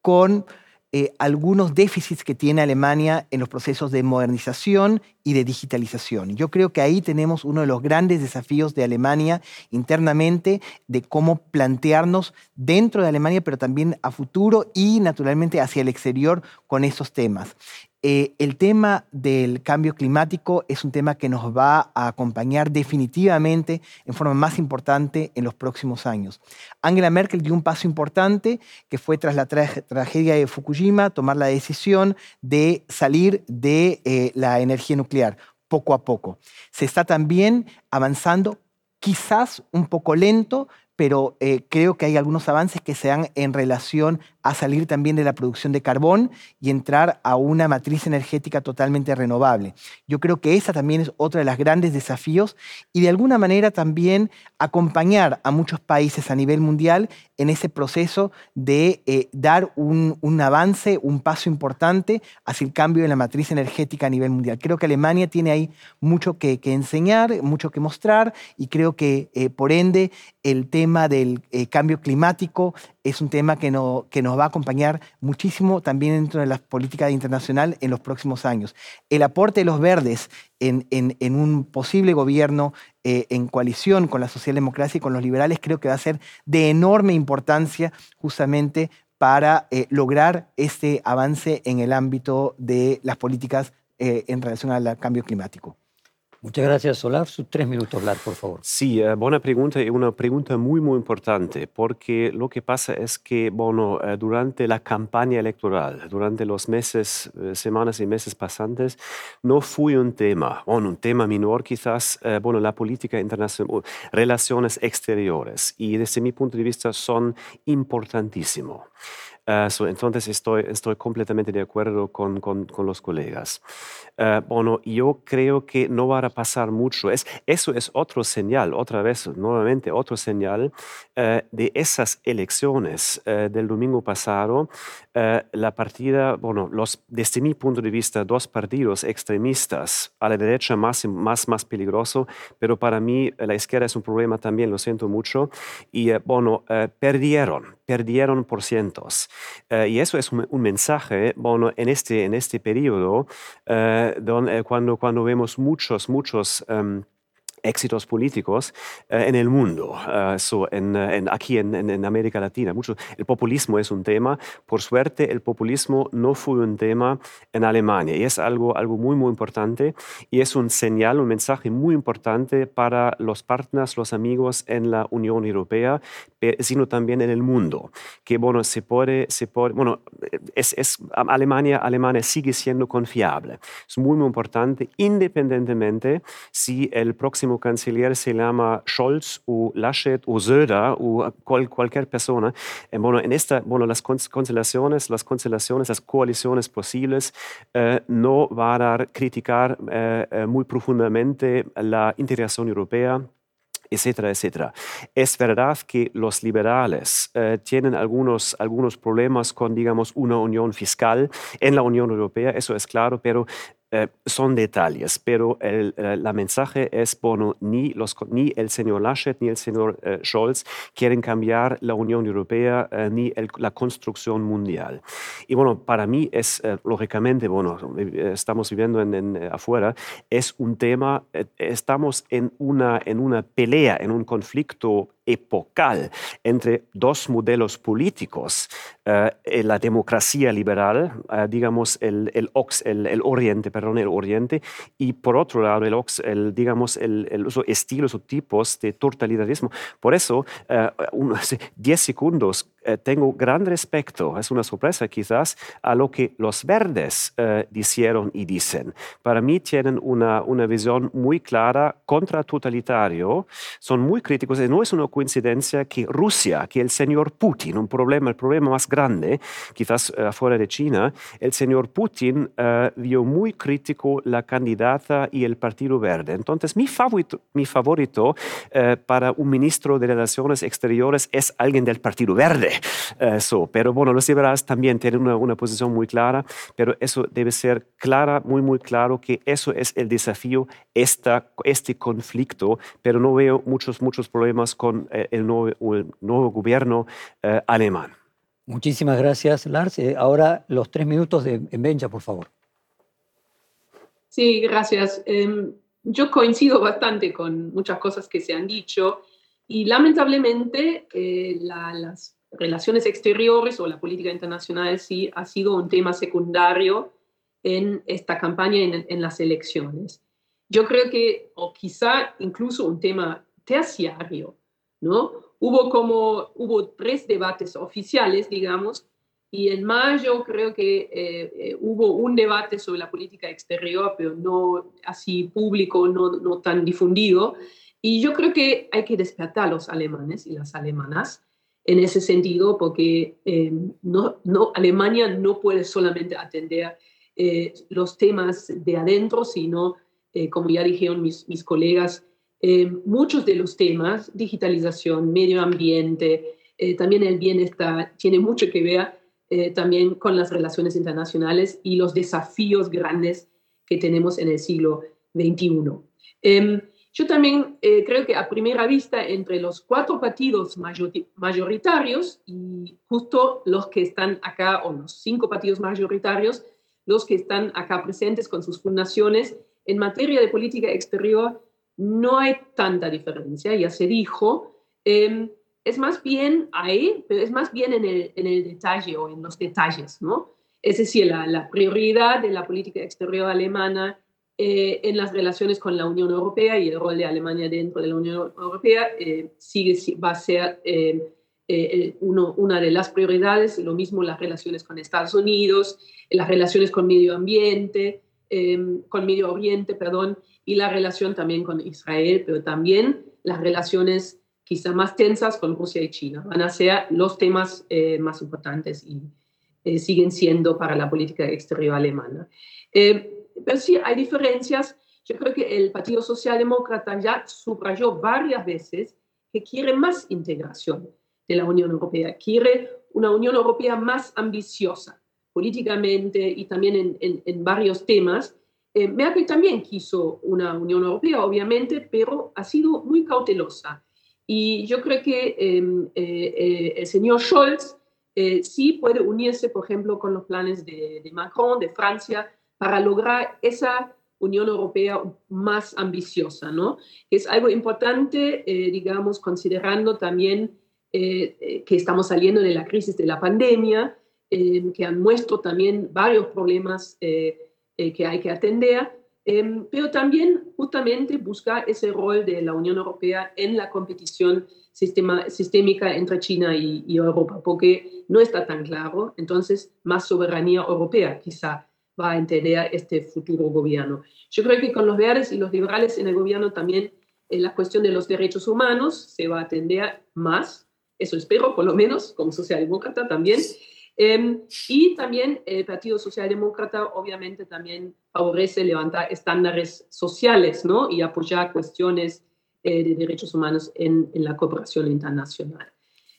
con eh, algunos déficits que tiene Alemania en los procesos de modernización y de digitalización. Yo creo que ahí tenemos uno de los grandes desafíos de Alemania internamente, de cómo plantearnos dentro de Alemania, pero también a futuro y naturalmente hacia el exterior con esos temas. Eh, el tema del cambio climático es un tema que nos va a acompañar definitivamente en forma más importante en los próximos años. Angela Merkel dio un paso importante que fue tras la tragedia de Fukushima tomar la decisión de salir de eh, la energía nuclear poco a poco. Se está también avanzando quizás un poco lento, pero eh, creo que hay algunos avances que se dan en relación a salir también de la producción de carbón y entrar a una matriz energética totalmente renovable. Yo creo que esa también es otro de los grandes desafíos y de alguna manera también acompañar a muchos países a nivel mundial en ese proceso de eh, dar un, avance, un paso importante hacia el cambio de la matriz energética a nivel mundial. Creo que Alemania tiene ahí mucho que, enseñar, mucho que mostrar y creo que eh, por ende el tema del eh, cambio climático es un tema que, no, que nos va a acompañar muchísimo también dentro de la política internacional en los próximos años. El aporte de los verdes en, en, un posible gobierno eh, en coalición con la socialdemocracia y con los liberales creo que va a ser de enorme importancia justamente para eh, lograr este avance en el ámbito de las políticas eh, en relación al cambio climático. Muchas gracias, Solar. Sus tres minutos, hablar, por favor. Sí, eh, buena pregunta y una pregunta muy, muy importante, porque lo que pasa es que, bueno, eh, durante la campaña electoral, durante los meses, eh, semanas y meses pasantes, no fue un tema, bueno, un tema menor quizás, bueno, la política internacional, relaciones exteriores, y desde mi punto de vista son importantísimos. Uh, entonces estoy, estoy completamente de acuerdo con, con, con los colegas. Uh, bueno, yo creo que no va a pasar mucho. Es, eso es otro señal, otra vez, nuevamente otro señal uh, de esas elecciones del domingo pasado. la partida, bueno, los, desde mi punto de vista, dos partidos extremistas, a la derecha más, más, más peligroso, pero para mí la izquierda es un problema también, lo siento mucho, y bueno, perdieron, perdieron por cientos. Uh, y eso es un, mensaje bueno, en, este, en este periodo, uh, donde, cuando, cuando vemos muchos, muchos... Um, éxitos políticos eh, en el mundo, uh, so en, en, aquí en, en, América Latina. Mucho, el populismo es un tema. Por suerte, el populismo no fue un tema en Alemania y es algo, algo muy, muy importante y es un señal, un mensaje muy importante para los partners, los amigos en la Unión Europea, sino también en el mundo. Que, bueno, se puede, se puede bueno, es, es, Alemania, Alemania sigue siendo confiable. Es muy, muy importante, independientemente si el próximo canciller se llama Scholz o Laschet o Söder o cualquier persona. Eh, bueno, en esta, bueno, las constelaciones, las constelaciones, las coaliciones posibles eh, no van a criticar eh, muy profundamente la integración europea etcétera, etcétera. Es verdad que los liberales tienen algunos, algunos problemas con, digamos, una unión fiscal en la Unión Europea, eso es claro, pero eh, son detalles, pero el, eh, la mensaje es, bueno, ni, los, ni el señor Laschet ni el señor eh, Scholz quieren cambiar la Unión Europea ni el, la construcción mundial. Y bueno, para mí es, lógicamente, bueno, estamos viviendo en, en, afuera, es un tema, estamos en una, en una pelea, en un conflicto epocal entre dos modelos políticos, eh, la democracia liberal, eh, digamos el, el, ox, el, el, oriente, perdón, el oriente, y por otro lado el, ox, el digamos el estilos o tipos de totalitarismo. Por eso, 10 eh, segundos eh, tengo gran respeto, es una sorpresa quizás, a lo que los verdes eh, dijeron y dicen. Para mí tienen una, una visión muy clara contra totalitario, son muy críticos no es una coincidencia que Rusia, que el señor Putin, un problema, el problema más grande, quizás uh, fuera de China, el señor Putin uh, vio muy crítico la candidata y el Partido Verde. Entonces, mi favorito, mi favorito uh, para un ministro de Relaciones Exteriores es alguien del Partido Verde eso. Pero bueno, los liberales también tienen una, una, posición muy clara, pero eso debe ser clara, muy, muy claro que eso es el desafío, esta, este conflicto, pero no veo muchos, muchos problemas con eh, el, nuevo, el, nuevo, gobierno eh, alemán. Muchísimas gracias, Lars. Eh, ahora los tres minutos de Benja, por favor. Sí, gracias. Eh, yo coincido bastante con muchas cosas que se han dicho y lamentablemente eh, la, las relaciones exteriores o la política internacional sí ha sido un tema secundario en esta campaña en, en las elecciones. Yo creo que, o quizá incluso un tema terciario, ¿no? Hubo como, hubo tres debates oficiales, digamos, y en mayo creo que eh, eh, hubo un debate sobre la política exterior, pero no así público, no, no tan difundido. Y yo creo que hay que despertar a los alemanes y las alemanas en ese sentido, porque eh, no, no, Alemania no puede solamente atender los temas de adentro, sino, como ya dijeron mis, mis colegas, eh, muchos de los temas, digitalización, medio ambiente, eh, también el bienestar, tiene mucho que ver eh, también con las relaciones internacionales y los desafíos grandes que tenemos en el siglo XXI. Em, yo también creo que a primera vista entre los cuatro partidos mayoritarios y justo los que están acá, o los cinco partidos mayoritarios, los que están acá presentes con sus fundaciones, en materia de política exterior no hay tanta diferencia, ya se dijo. Eh, es más bien ahí, pero es más bien en el, en el detalle o en los detalles, ¿no? Es decir, la, la prioridad de la política exterior alemana eh, en las relaciones con la Unión Europea y el rol de Alemania dentro de la Unión Europea eh, sigue, va a ser eh, uno, una de las prioridades, lo mismo las relaciones con Estados Unidos, las relaciones con medio ambiente, con Medio Oriente, perdón, y la relación también con Israel, pero también las relaciones quizá más tensas con Rusia y China. Van a ser los temas más importantes y siguen siendo para la política exterior alemana pero sí hay diferencias. Yo creo que el Partido Socialdemócrata ya subrayó varias veces que quiere más integración de la Unión Europea, quiere una Unión Europea más ambiciosa políticamente y también en, en, varios temas. Eh, Merkel también quiso una Unión Europea, obviamente, pero ha sido muy cautelosa. Y yo creo que em, eh, eh, el señor Scholz eh, sí puede unirse, por ejemplo, con los planes de, de Macron, de Francia, para lograr esa Unión Europea más ambiciosa, ¿no? Es algo importante, eh, digamos, considerando también eh, eh, que estamos saliendo de la crisis de la pandemia, que han muestro también varios problemas que hay que atender, pero también justamente buscar ese rol de la Unión Europea en la competición sistema, sistémica entre China y, Europa, porque no está tan claro, entonces más soberanía europea quizá va a entender este futuro gobierno. Yo creo que con los verdes y los liberales en el gobierno también en la cuestión de los derechos humanos se va a atender más, eso espero por lo menos, como socialdemócrata también. Em, y también el Partido Socialdemócrata obviamente también favorece levantar estándares sociales ¿no? y apoyar cuestiones eh, de derechos humanos en, en la cooperación internacional.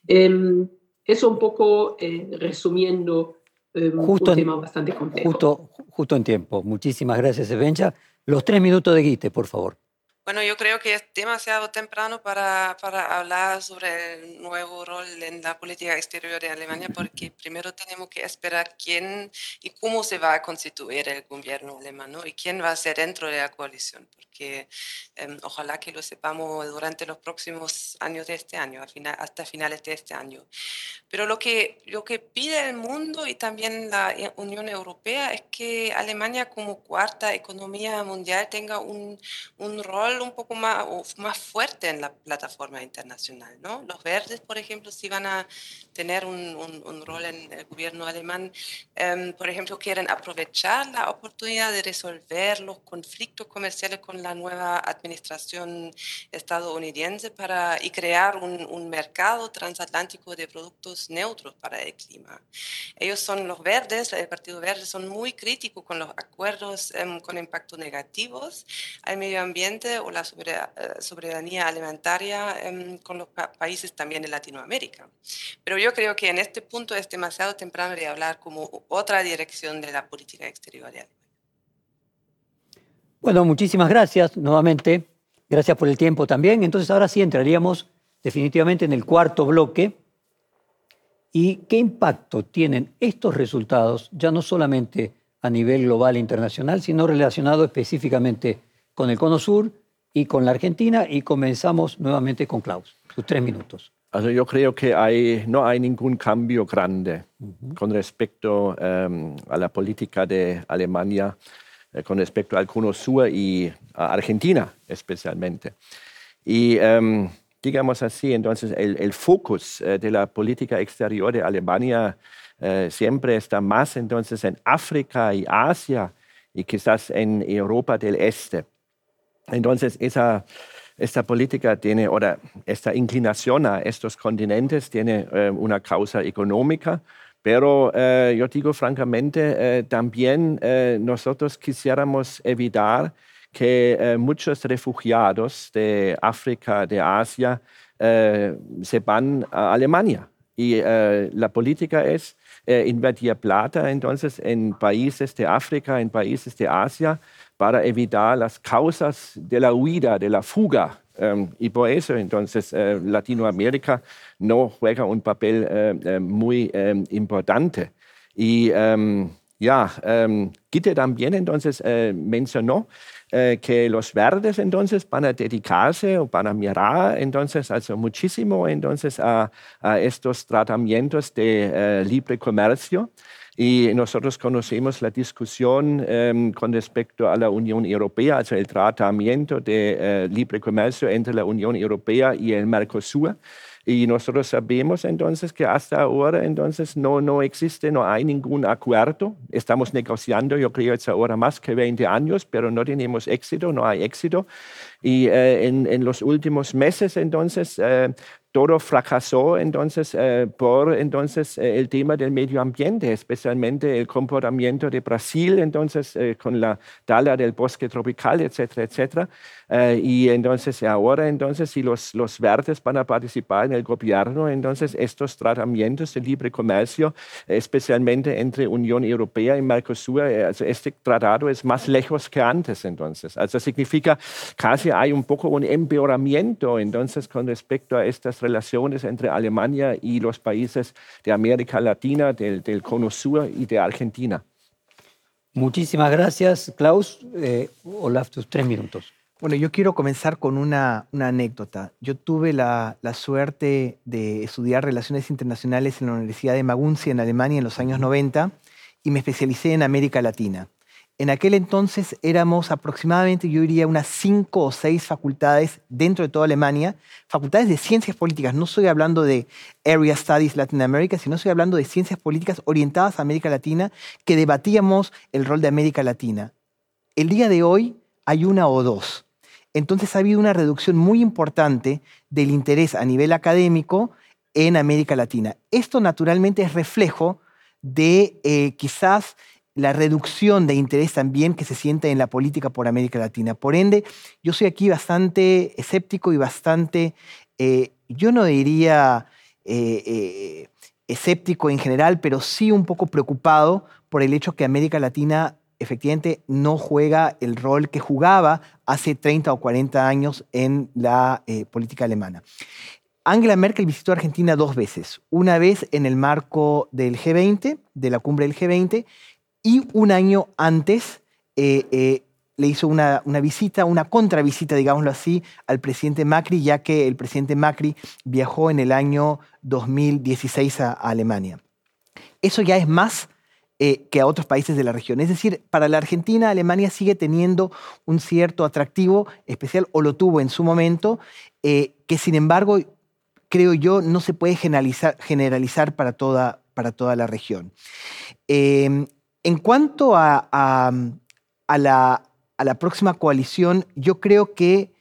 Eh, eso un poco eh, resumiendo eh, justo un tema bastante complejo. Justo, justo en tiempo. Muchísimas gracias, Evencha. Los tres minutos de Guite, por favor. Bueno, yo creo que es demasiado temprano para, para, hablar sobre el nuevo rol en la política exterior de Alemania, porque primero tenemos que esperar quién y cómo se va a constituir el gobierno alemán ¿no? y quién va a ser dentro de la coalición, porque eh, ojalá que lo sepamos durante los próximos años de este año, final, hasta finales de este año. Pero lo que, lo que pide el mundo y también la Unión Europea es que Alemania como cuarta economía mundial tenga un, un rol un poco más, más fuerte en la plataforma internacional. ¿no? Los verdes, por ejemplo, si van a tener un, un, rol en el gobierno alemán, em, por ejemplo, quieren aprovechar la oportunidad de resolver los conflictos comerciales con la nueva administración estadounidense para, y crear un, un mercado transatlántico de productos neutros para el clima. Ellos son los verdes, el Partido Verde, son muy críticos con los acuerdos um, con impacto negativos al medio ambiente o la eh, soberanía alimentaria con los pa países también de Latinoamérica. Pero yo creo que en este punto es demasiado temprano de hablar como otra dirección de la política exterior de Alemania. Bueno, muchísimas gracias nuevamente. Gracias por el tiempo también. Entonces ahora sí entraríamos definitivamente en el cuarto bloque. ¿Y qué impacto tienen estos resultados, ya no solamente a nivel global e internacional, sino relacionado específicamente con el Cono Sur y con la Argentina? Y comenzamos nuevamente con Klaus. Sus tres minutos. Also yo creo que hay, no hay ningún cambio grande uh -huh. con respecto um, a la política de Alemania, eh, con respecto al Cono Sur y a Argentina especialmente. Y um, digamos así, entonces el, el focus eh, de la política exterior de Alemania eh, siempre está más entonces en África y Asia y quizás en Europa del Este. Entonces esta política tiene, ahora esta inclinación a estos continentes tiene eh, una causa económica, pero eh, yo digo francamente, eh, también nosotros quisiéramos evitar que muchos refugiados de África, de Asia, se van a Alemania. Y la política es invertir plata entonces en países de África, en países de Asia, para evitar las causas de la huida, de la fuga. Um, y por eso entonces uh, Latinoamérica no juega un papel uh, uh, muy um, importante. Y um, Ya, um, también entonces eh, mencionó eh, que los verdes entonces van a dedicarse o van a mirar entonces also muchísimo entonces a, a estos tratamientos de eh, libre comercio. Y nosotros conocemos la discusión eh, con respecto a la Unión Europea, also el tratamiento de eh, libre comercio entre la Unión Europea y el Mercosur. Y nosotros sabemos entonces que hasta ahora entonces no, no existe, no hay ningún acuerdo. Estamos negociando, yo creo, es ahora más que 20 años, pero no tenemos éxito, no hay éxito. Y eh, en, en, los últimos meses entonces eh, todo fracasó entonces eh, por entonces eh, el tema del medio ambiente, especialmente el comportamiento de Brasil entonces eh, con la tala del bosque tropical, etcétera, etcétera. Eh, y entonces ahora entonces si los, los verdes van a participar en el gobierno, entonces estos tratamientos de libre comercio, especialmente entre Unión Europea y Mercosur, eh, also este tratado es más lejos que antes entonces. Also significa casi hay un poco un empeoramiento entonces con respecto a estas relaciones entre Alemania y los países de América Latina, del, del Cono Sur y de Argentina. Muchísimas gracias, Klaus. Eh, Olaf, tus tres minutos. Bueno, yo quiero comenzar con una, una anécdota. Yo tuve la, la, suerte de estudiar relaciones internacionales en la Universidad de Maguncia en Alemania en los años 90 y me especialicé en América Latina. En aquel entonces éramos aproximadamente, yo diría, unas cinco o seis facultades dentro de toda Alemania, facultades de ciencias políticas. No estoy hablando de Area Studies Latin America, sino estoy hablando de ciencias políticas orientadas a América Latina, que debatíamos el rol de América Latina. El día de hoy hay una o dos. Entonces ha habido una reducción muy importante del interés a nivel académico en América Latina. Esto naturalmente es reflejo de eh, quizás la reducción de interés también que se siente en la política por América Latina. Por ende, yo soy aquí bastante escéptico y bastante, eh, yo no diría eh, escéptico en general, pero sí un poco preocupado por el hecho que América Latina efectivamente no juega el rol que jugaba hace 30 o 40 años en la eh, política alemana. Angela Merkel visitó Argentina dos veces, una vez en el marco del G20, de la cumbre del G20, y un año antes eh, eh, le hizo una, una, visita, una contravisita, digámoslo así, al presidente Macri, ya que el presidente Macri viajó en el año 2016 a, a Alemania. Eso ya es más eh, que a otros países de la región. Es decir, para la Argentina, Alemania sigue teniendo un cierto atractivo especial, o lo tuvo en su momento, eh, que sin embargo, creo yo, no se puede generalizar, para, toda, para toda la región. Eh, en cuanto a, a, la, a, la, próxima coalición, yo creo que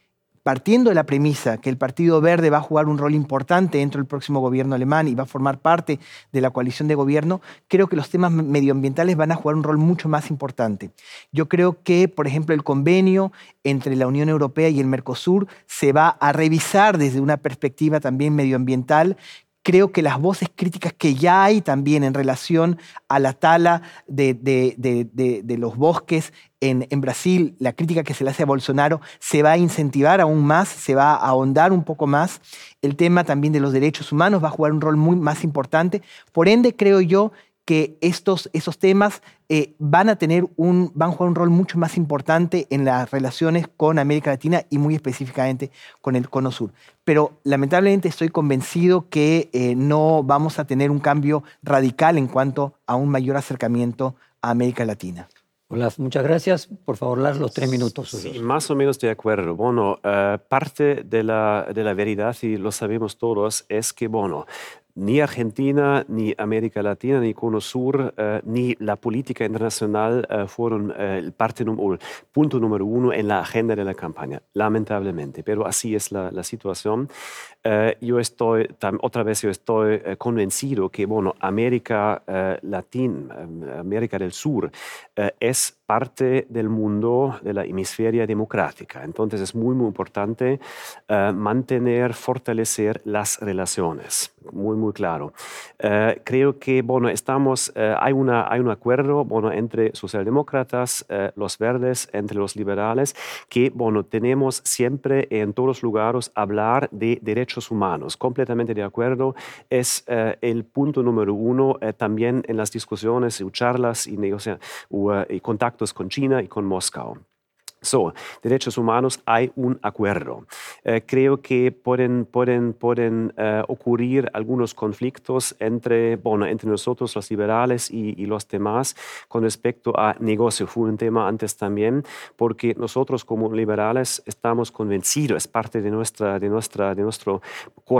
partiendo de la premisa que el Partido Verde va a jugar un rol importante dentro del próximo gobierno alemán y va a formar parte de la coalición de gobierno, creo que los temas medioambientales van a jugar un rol mucho más importante. Yo creo que, por ejemplo, el convenio entre la Unión Europea y el Mercosur se va a revisar desde una perspectiva también medioambiental creo que las voces críticas que ya hay también en relación a la tala de, de, los bosques en, en, Brasil, la crítica que se le hace a Bolsonaro, se va a incentivar aún más, se va a ahondar un poco más. El tema también de los derechos humanos va a jugar un rol muy más importante. Por ende, creo yo que estos, esos temas eh, van a tener un, van a jugar un rol mucho más importante en las relaciones con América Latina y muy específicamente con el Cono Sur. Pero lamentablemente estoy convencido que eh, no vamos a tener un cambio radical en cuanto a un mayor acercamiento a América Latina. Hola, muchas gracias. Por favor, Lars, los tres minutos. Más o menos de acuerdo. Bueno, uh, parte de la, de la verdad, y lo sabemos todos, es que, bueno, ni Argentina, ni América Latina, ni Cono Sur, eh, ni la política internacional eh, fueron eh, parte el punto número uno en la agenda de la campaña, lamentablemente. Pero así es la, la situación. yo estoy, otra vez yo estoy convencido que, bueno, América Latina, América del Sur, es parte del mundo de la hemisferia democrática. Entonces es muy, muy importante eh, mantener, fortalecer las relaciones. Muy, muy claro. Eh, creo que, bueno, estamos, eh, hay, una, hay un acuerdo, bueno, entre socialdemócratas, los verdes, entre los liberales, que, bueno, tenemos siempre en todos los lugares hablar de derechos humanos. Completamente de acuerdo. Es el punto número uno también en las discusiones charlas y, y contactos con China y Moscú. So, derechos humanos, hay un acuerdo. Eh, creo que pueden, pueden, pueden eh, ocurrir algunos conflictos entre, bueno, entre nosotros, los liberales, y, y, los demás con respecto a negocio. Fue un tema antes también, porque nosotros como liberales estamos convencidos, es parte de, nuestra, de, nuestra, de, nuestro,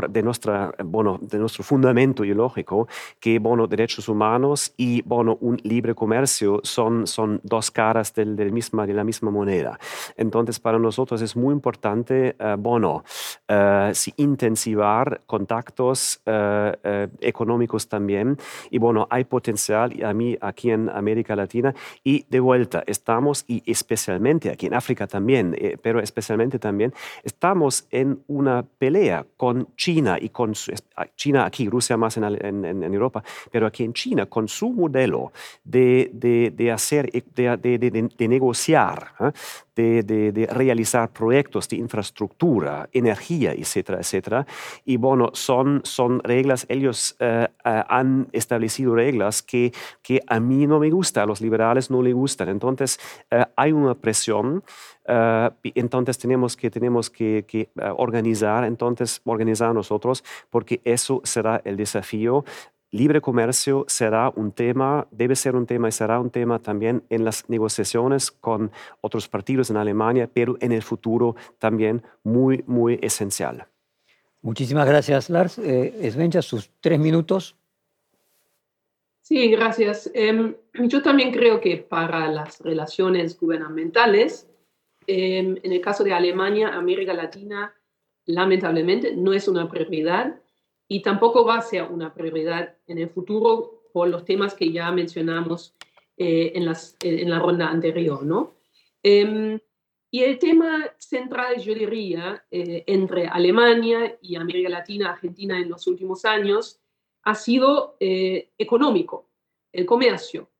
de, nuestra, bueno, de nuestro fundamento ideológico, que bueno, derechos humanos y bueno, un libre comercio son, son dos caras del, del misma, de la misma moneda. Entonces, para nosotros es muy importante, eh, bueno, eh, intensivar contactos eh, económicos también. Y bueno, hay potencial a mí aquí en América Latina. Y de vuelta, estamos, y especialmente aquí en África también, pero especialmente también, estamos en una pelea con China y con China aquí, Rusia más en, en, en Europa, pero aquí en China, con su modelo de, de, de hacer, de, de negociar de, realizar proyectos de infraestructura, energía, etcétera, etcétera. Y bueno, son, son reglas, ellos eh, eh, han establecido reglas que, que a mí no me gustan, a los liberales no les gustan. Entonces, eh, hay una presión. entonces tenemos que, tenemos que, que organizar, entonces organizar nosotros, porque eso será el desafío libre comercio será un tema, debe ser un tema y será un tema también en las negociaciones con otros partidos en Alemania, pero en el futuro también muy, muy esencial. Muchísimas gracias, Lars. Eh, Svenja, sus tres minutos. Sí, gracias. Em, yo también creo que para las relaciones gubernamentales, em, en el caso de Alemania, América Latina, lamentablemente, no es una prioridad y tampoco va a ser una prioridad en el futuro por los temas que ya mencionamos eh, en, las, en, la ronda anterior, ¿no? Em, y el tema central, yo diría, eh, entre Alemania y América Latina, Argentina en los últimos años, ha sido eh, económico, el comercio.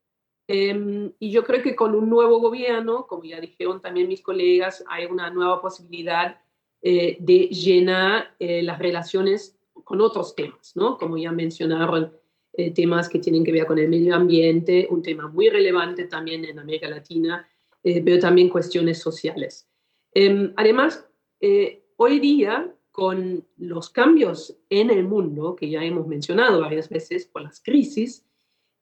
Em, y yo creo que con un nuevo gobierno, como ya dijeron también mis colegas, hay una nueva posibilidad de llenar las relaciones con otros temas, ¿no? Como ya mencionaron, eh, temas que tienen que ver con el medio ambiente, un tema muy relevante también en América Latina, eh, pero también cuestiones sociales. Em, además, eh, hoy día, con los cambios en el mundo, que ya hemos mencionado varias veces por las crisis,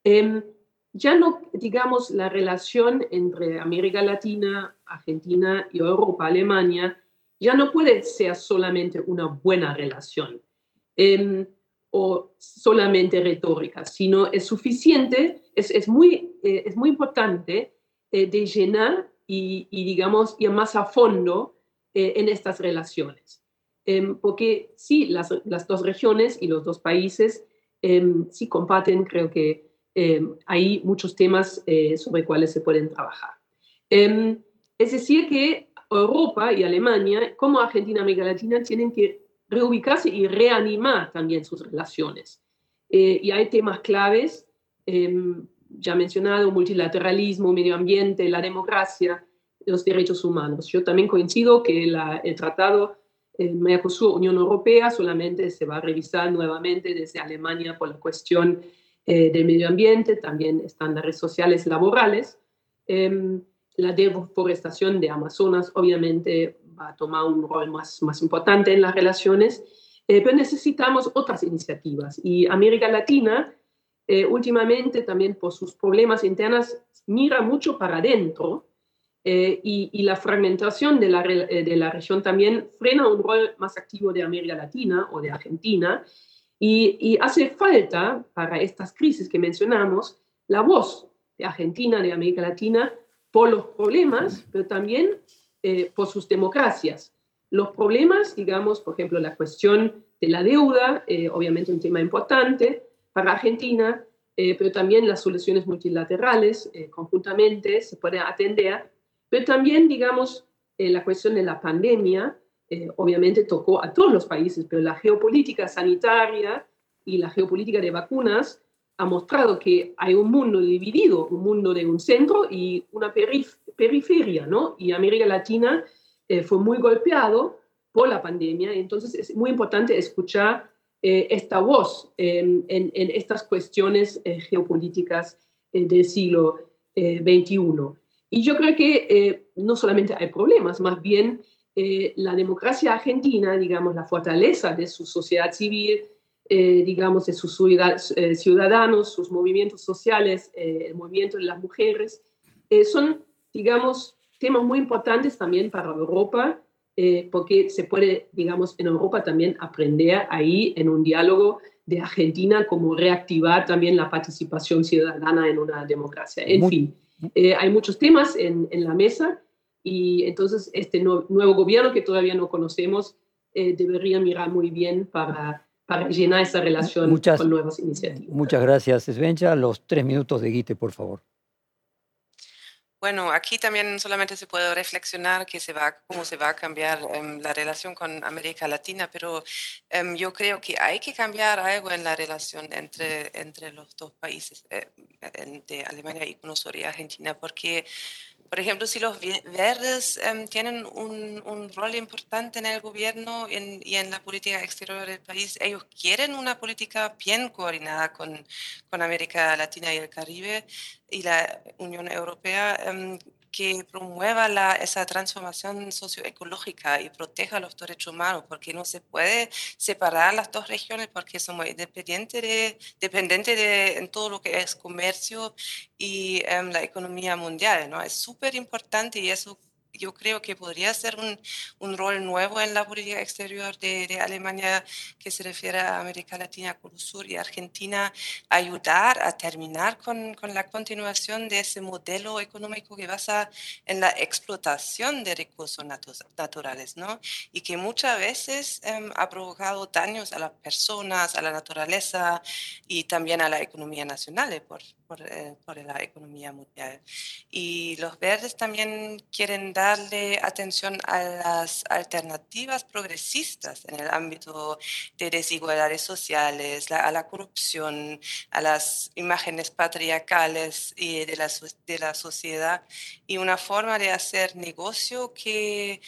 em, ya no, digamos, la relación entre América Latina, Argentina y Europa, Alemania, ya no puede ser solamente una buena relación Em, o solamente retórica, sino es suficiente, es, es muy, eh, es muy importante eh, de llenar y, digamos, ir más a fondo eh, en estas relaciones. Em, porque sí, las, las, dos regiones y los dos países em, sí comparten, creo que hay muchos temas sobre cuales se pueden trabajar. es decir, que Europa y Alemania, como Argentina y América Latina, tienen que reubicarse y reanimar también sus relaciones. Eh, y hay temas claves, em, ya mencionado, multilateralismo, medio ambiente, la democracia, los derechos humanos. Yo también coincido que el tratado eh, Mercosur-Unión Europea solamente se va a revisar nuevamente desde Alemania por la cuestión eh, del medio ambiente, también estándares sociales laborales. Em, la deforestación de Amazonas obviamente va a tomar un rol más, más importante en las relaciones, eh, pero necesitamos otras iniciativas. Y América Latina, eh, últimamente también por sus problemas internos, mira mucho para adentro eh, y, la fragmentación de la, de la región también frena un rol más activo de América Latina o de Argentina. Y, y hace falta para estas crisis que mencionamos la voz de Argentina, de América Latina, por los problemas, pero también eh, por sus democracias. Los problemas, digamos, por ejemplo, la cuestión de la deuda, eh, obviamente un tema importante para Argentina, eh, pero también las soluciones multilaterales eh, conjuntamente se pueden atender, pero también, digamos, la cuestión de la pandemia, obviamente tocó a todos los países, pero la geopolítica sanitaria y la geopolítica de vacunas ha mostrado que hay un mundo dividido, un mundo de un centro y una periferia, ¿no? Y América Latina fue muy golpeado por la pandemia, entonces es muy importante escuchar eh, esta voz en, estas cuestiones eh, geopolíticas eh, del siglo XXI. Y yo creo que no solamente hay problemas, más bien la democracia argentina, digamos, la fortaleza de su sociedad civil, digamos, de sus ciudadanos, sus movimientos sociales, el movimiento de las mujeres, son, digamos, temas muy importantes también para Europa eh, porque se puede, digamos, en Europa también aprender ahí en un diálogo de Argentina como reactivar también la participación ciudadana en una democracia. En fin, eh, hay muchos temas en, en, la mesa y entonces este nuevo gobierno que todavía no conocemos eh, debería mirar muy bien para, para llenar esa relación con nuevas iniciativas. Muchas gracias, Svenja. Los tres minutos de Guite, por favor. Bueno, aquí también solamente se puede reflexionar que se va, cómo se va a cambiar em, la relación con América Latina, pero em, yo creo que hay que cambiar algo en la relación entre, entre los dos países, eh, de Alemania y con y Argentina, porque por ejemplo, si los verdes em, tienen un, un, rol importante en el gobierno y en la política exterior del país, ellos quieren una política bien coordinada con, con América Latina y el Caribe y la Unión Europea. Em, que promueva la, esa transformación socioecológica y proteja los derechos humanos, porque no se puede separar las dos regiones porque somos independientes de, dependientes de en todo lo que es comercio y em, la economía mundial. ¿no? Es súper importante y eso yo creo que podría ser un, un, rol nuevo en la política exterior de, de, Alemania que se refiere a América Latina, Sur y Argentina, ayudar a terminar con, con, la continuación de ese modelo económico que basa en la explotación de recursos naturales, ¿no? Y que muchas veces em, ha provocado daños a las personas, a la naturaleza y también a la economía nacional eh, por, por, eh, por la economía mundial. Y los verdes también quieren darle atención a las alternativas progresistas en el ámbito de desigualdades sociales, a la corrupción, a las imágenes patriarcales y de, la, de la sociedad y una forma de hacer negocio que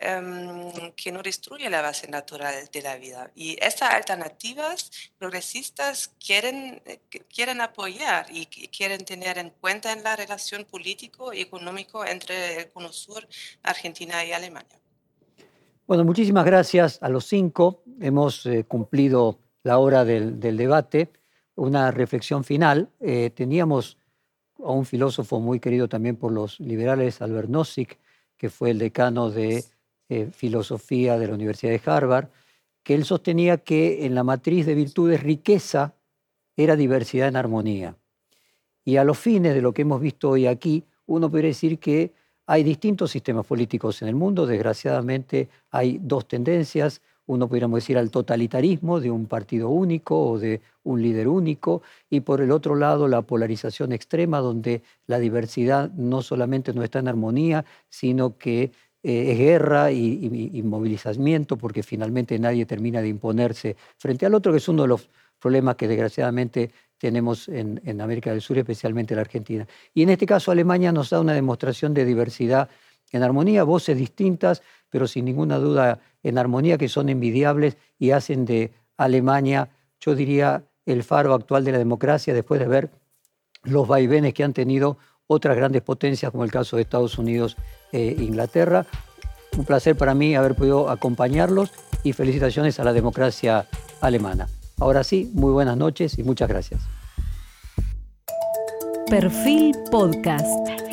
Em, que no destruye la base natural de la vida. Y estas alternativas progresistas quieren, eh, quieren apoyar y quieren tener en cuenta en la relación político y económico entre el Cono Sur, Argentina y Alemania. Bueno, muchísimas gracias a los cinco. Hemos eh, cumplido la hora del, debate. Una reflexión final. Eh, teníamos a un filósofo muy querido también por los liberales, Albert Nozick, que fue el decano de eh, filosofía de la Universidad de Harvard, que él sostenía que en la matriz de virtudes riqueza era diversidad en armonía. Y a los fines de lo que hemos visto hoy aquí, uno podría decir que hay distintos sistemas políticos en el mundo, desgraciadamente hay dos tendencias, uno podríamos decir al totalitarismo de un partido único o de un líder único, y por el otro lado la polarización extrema, donde la diversidad no solamente no está en armonía, sino que eh, es guerra y, movilizamiento, porque finalmente nadie termina de imponerse frente al otro, que es uno de los problemas que desgraciadamente tenemos en, en, América del Sur, especialmente en la Argentina. Y en este caso Alemania nos da una demostración de diversidad en armonía, voces distintas, pero sin ninguna duda en armonía, que son envidiables y hacen de Alemania, yo diría, el faro actual de la democracia después de ver los vaivenes que han tenido otras grandes potencias, como el caso de Estados Unidos e Inglaterra. Un placer para mí haber podido acompañarlos y felicitaciones a la democracia alemana. Ahora sí, muy buenas noches y muchas gracias. Perfil Podcast.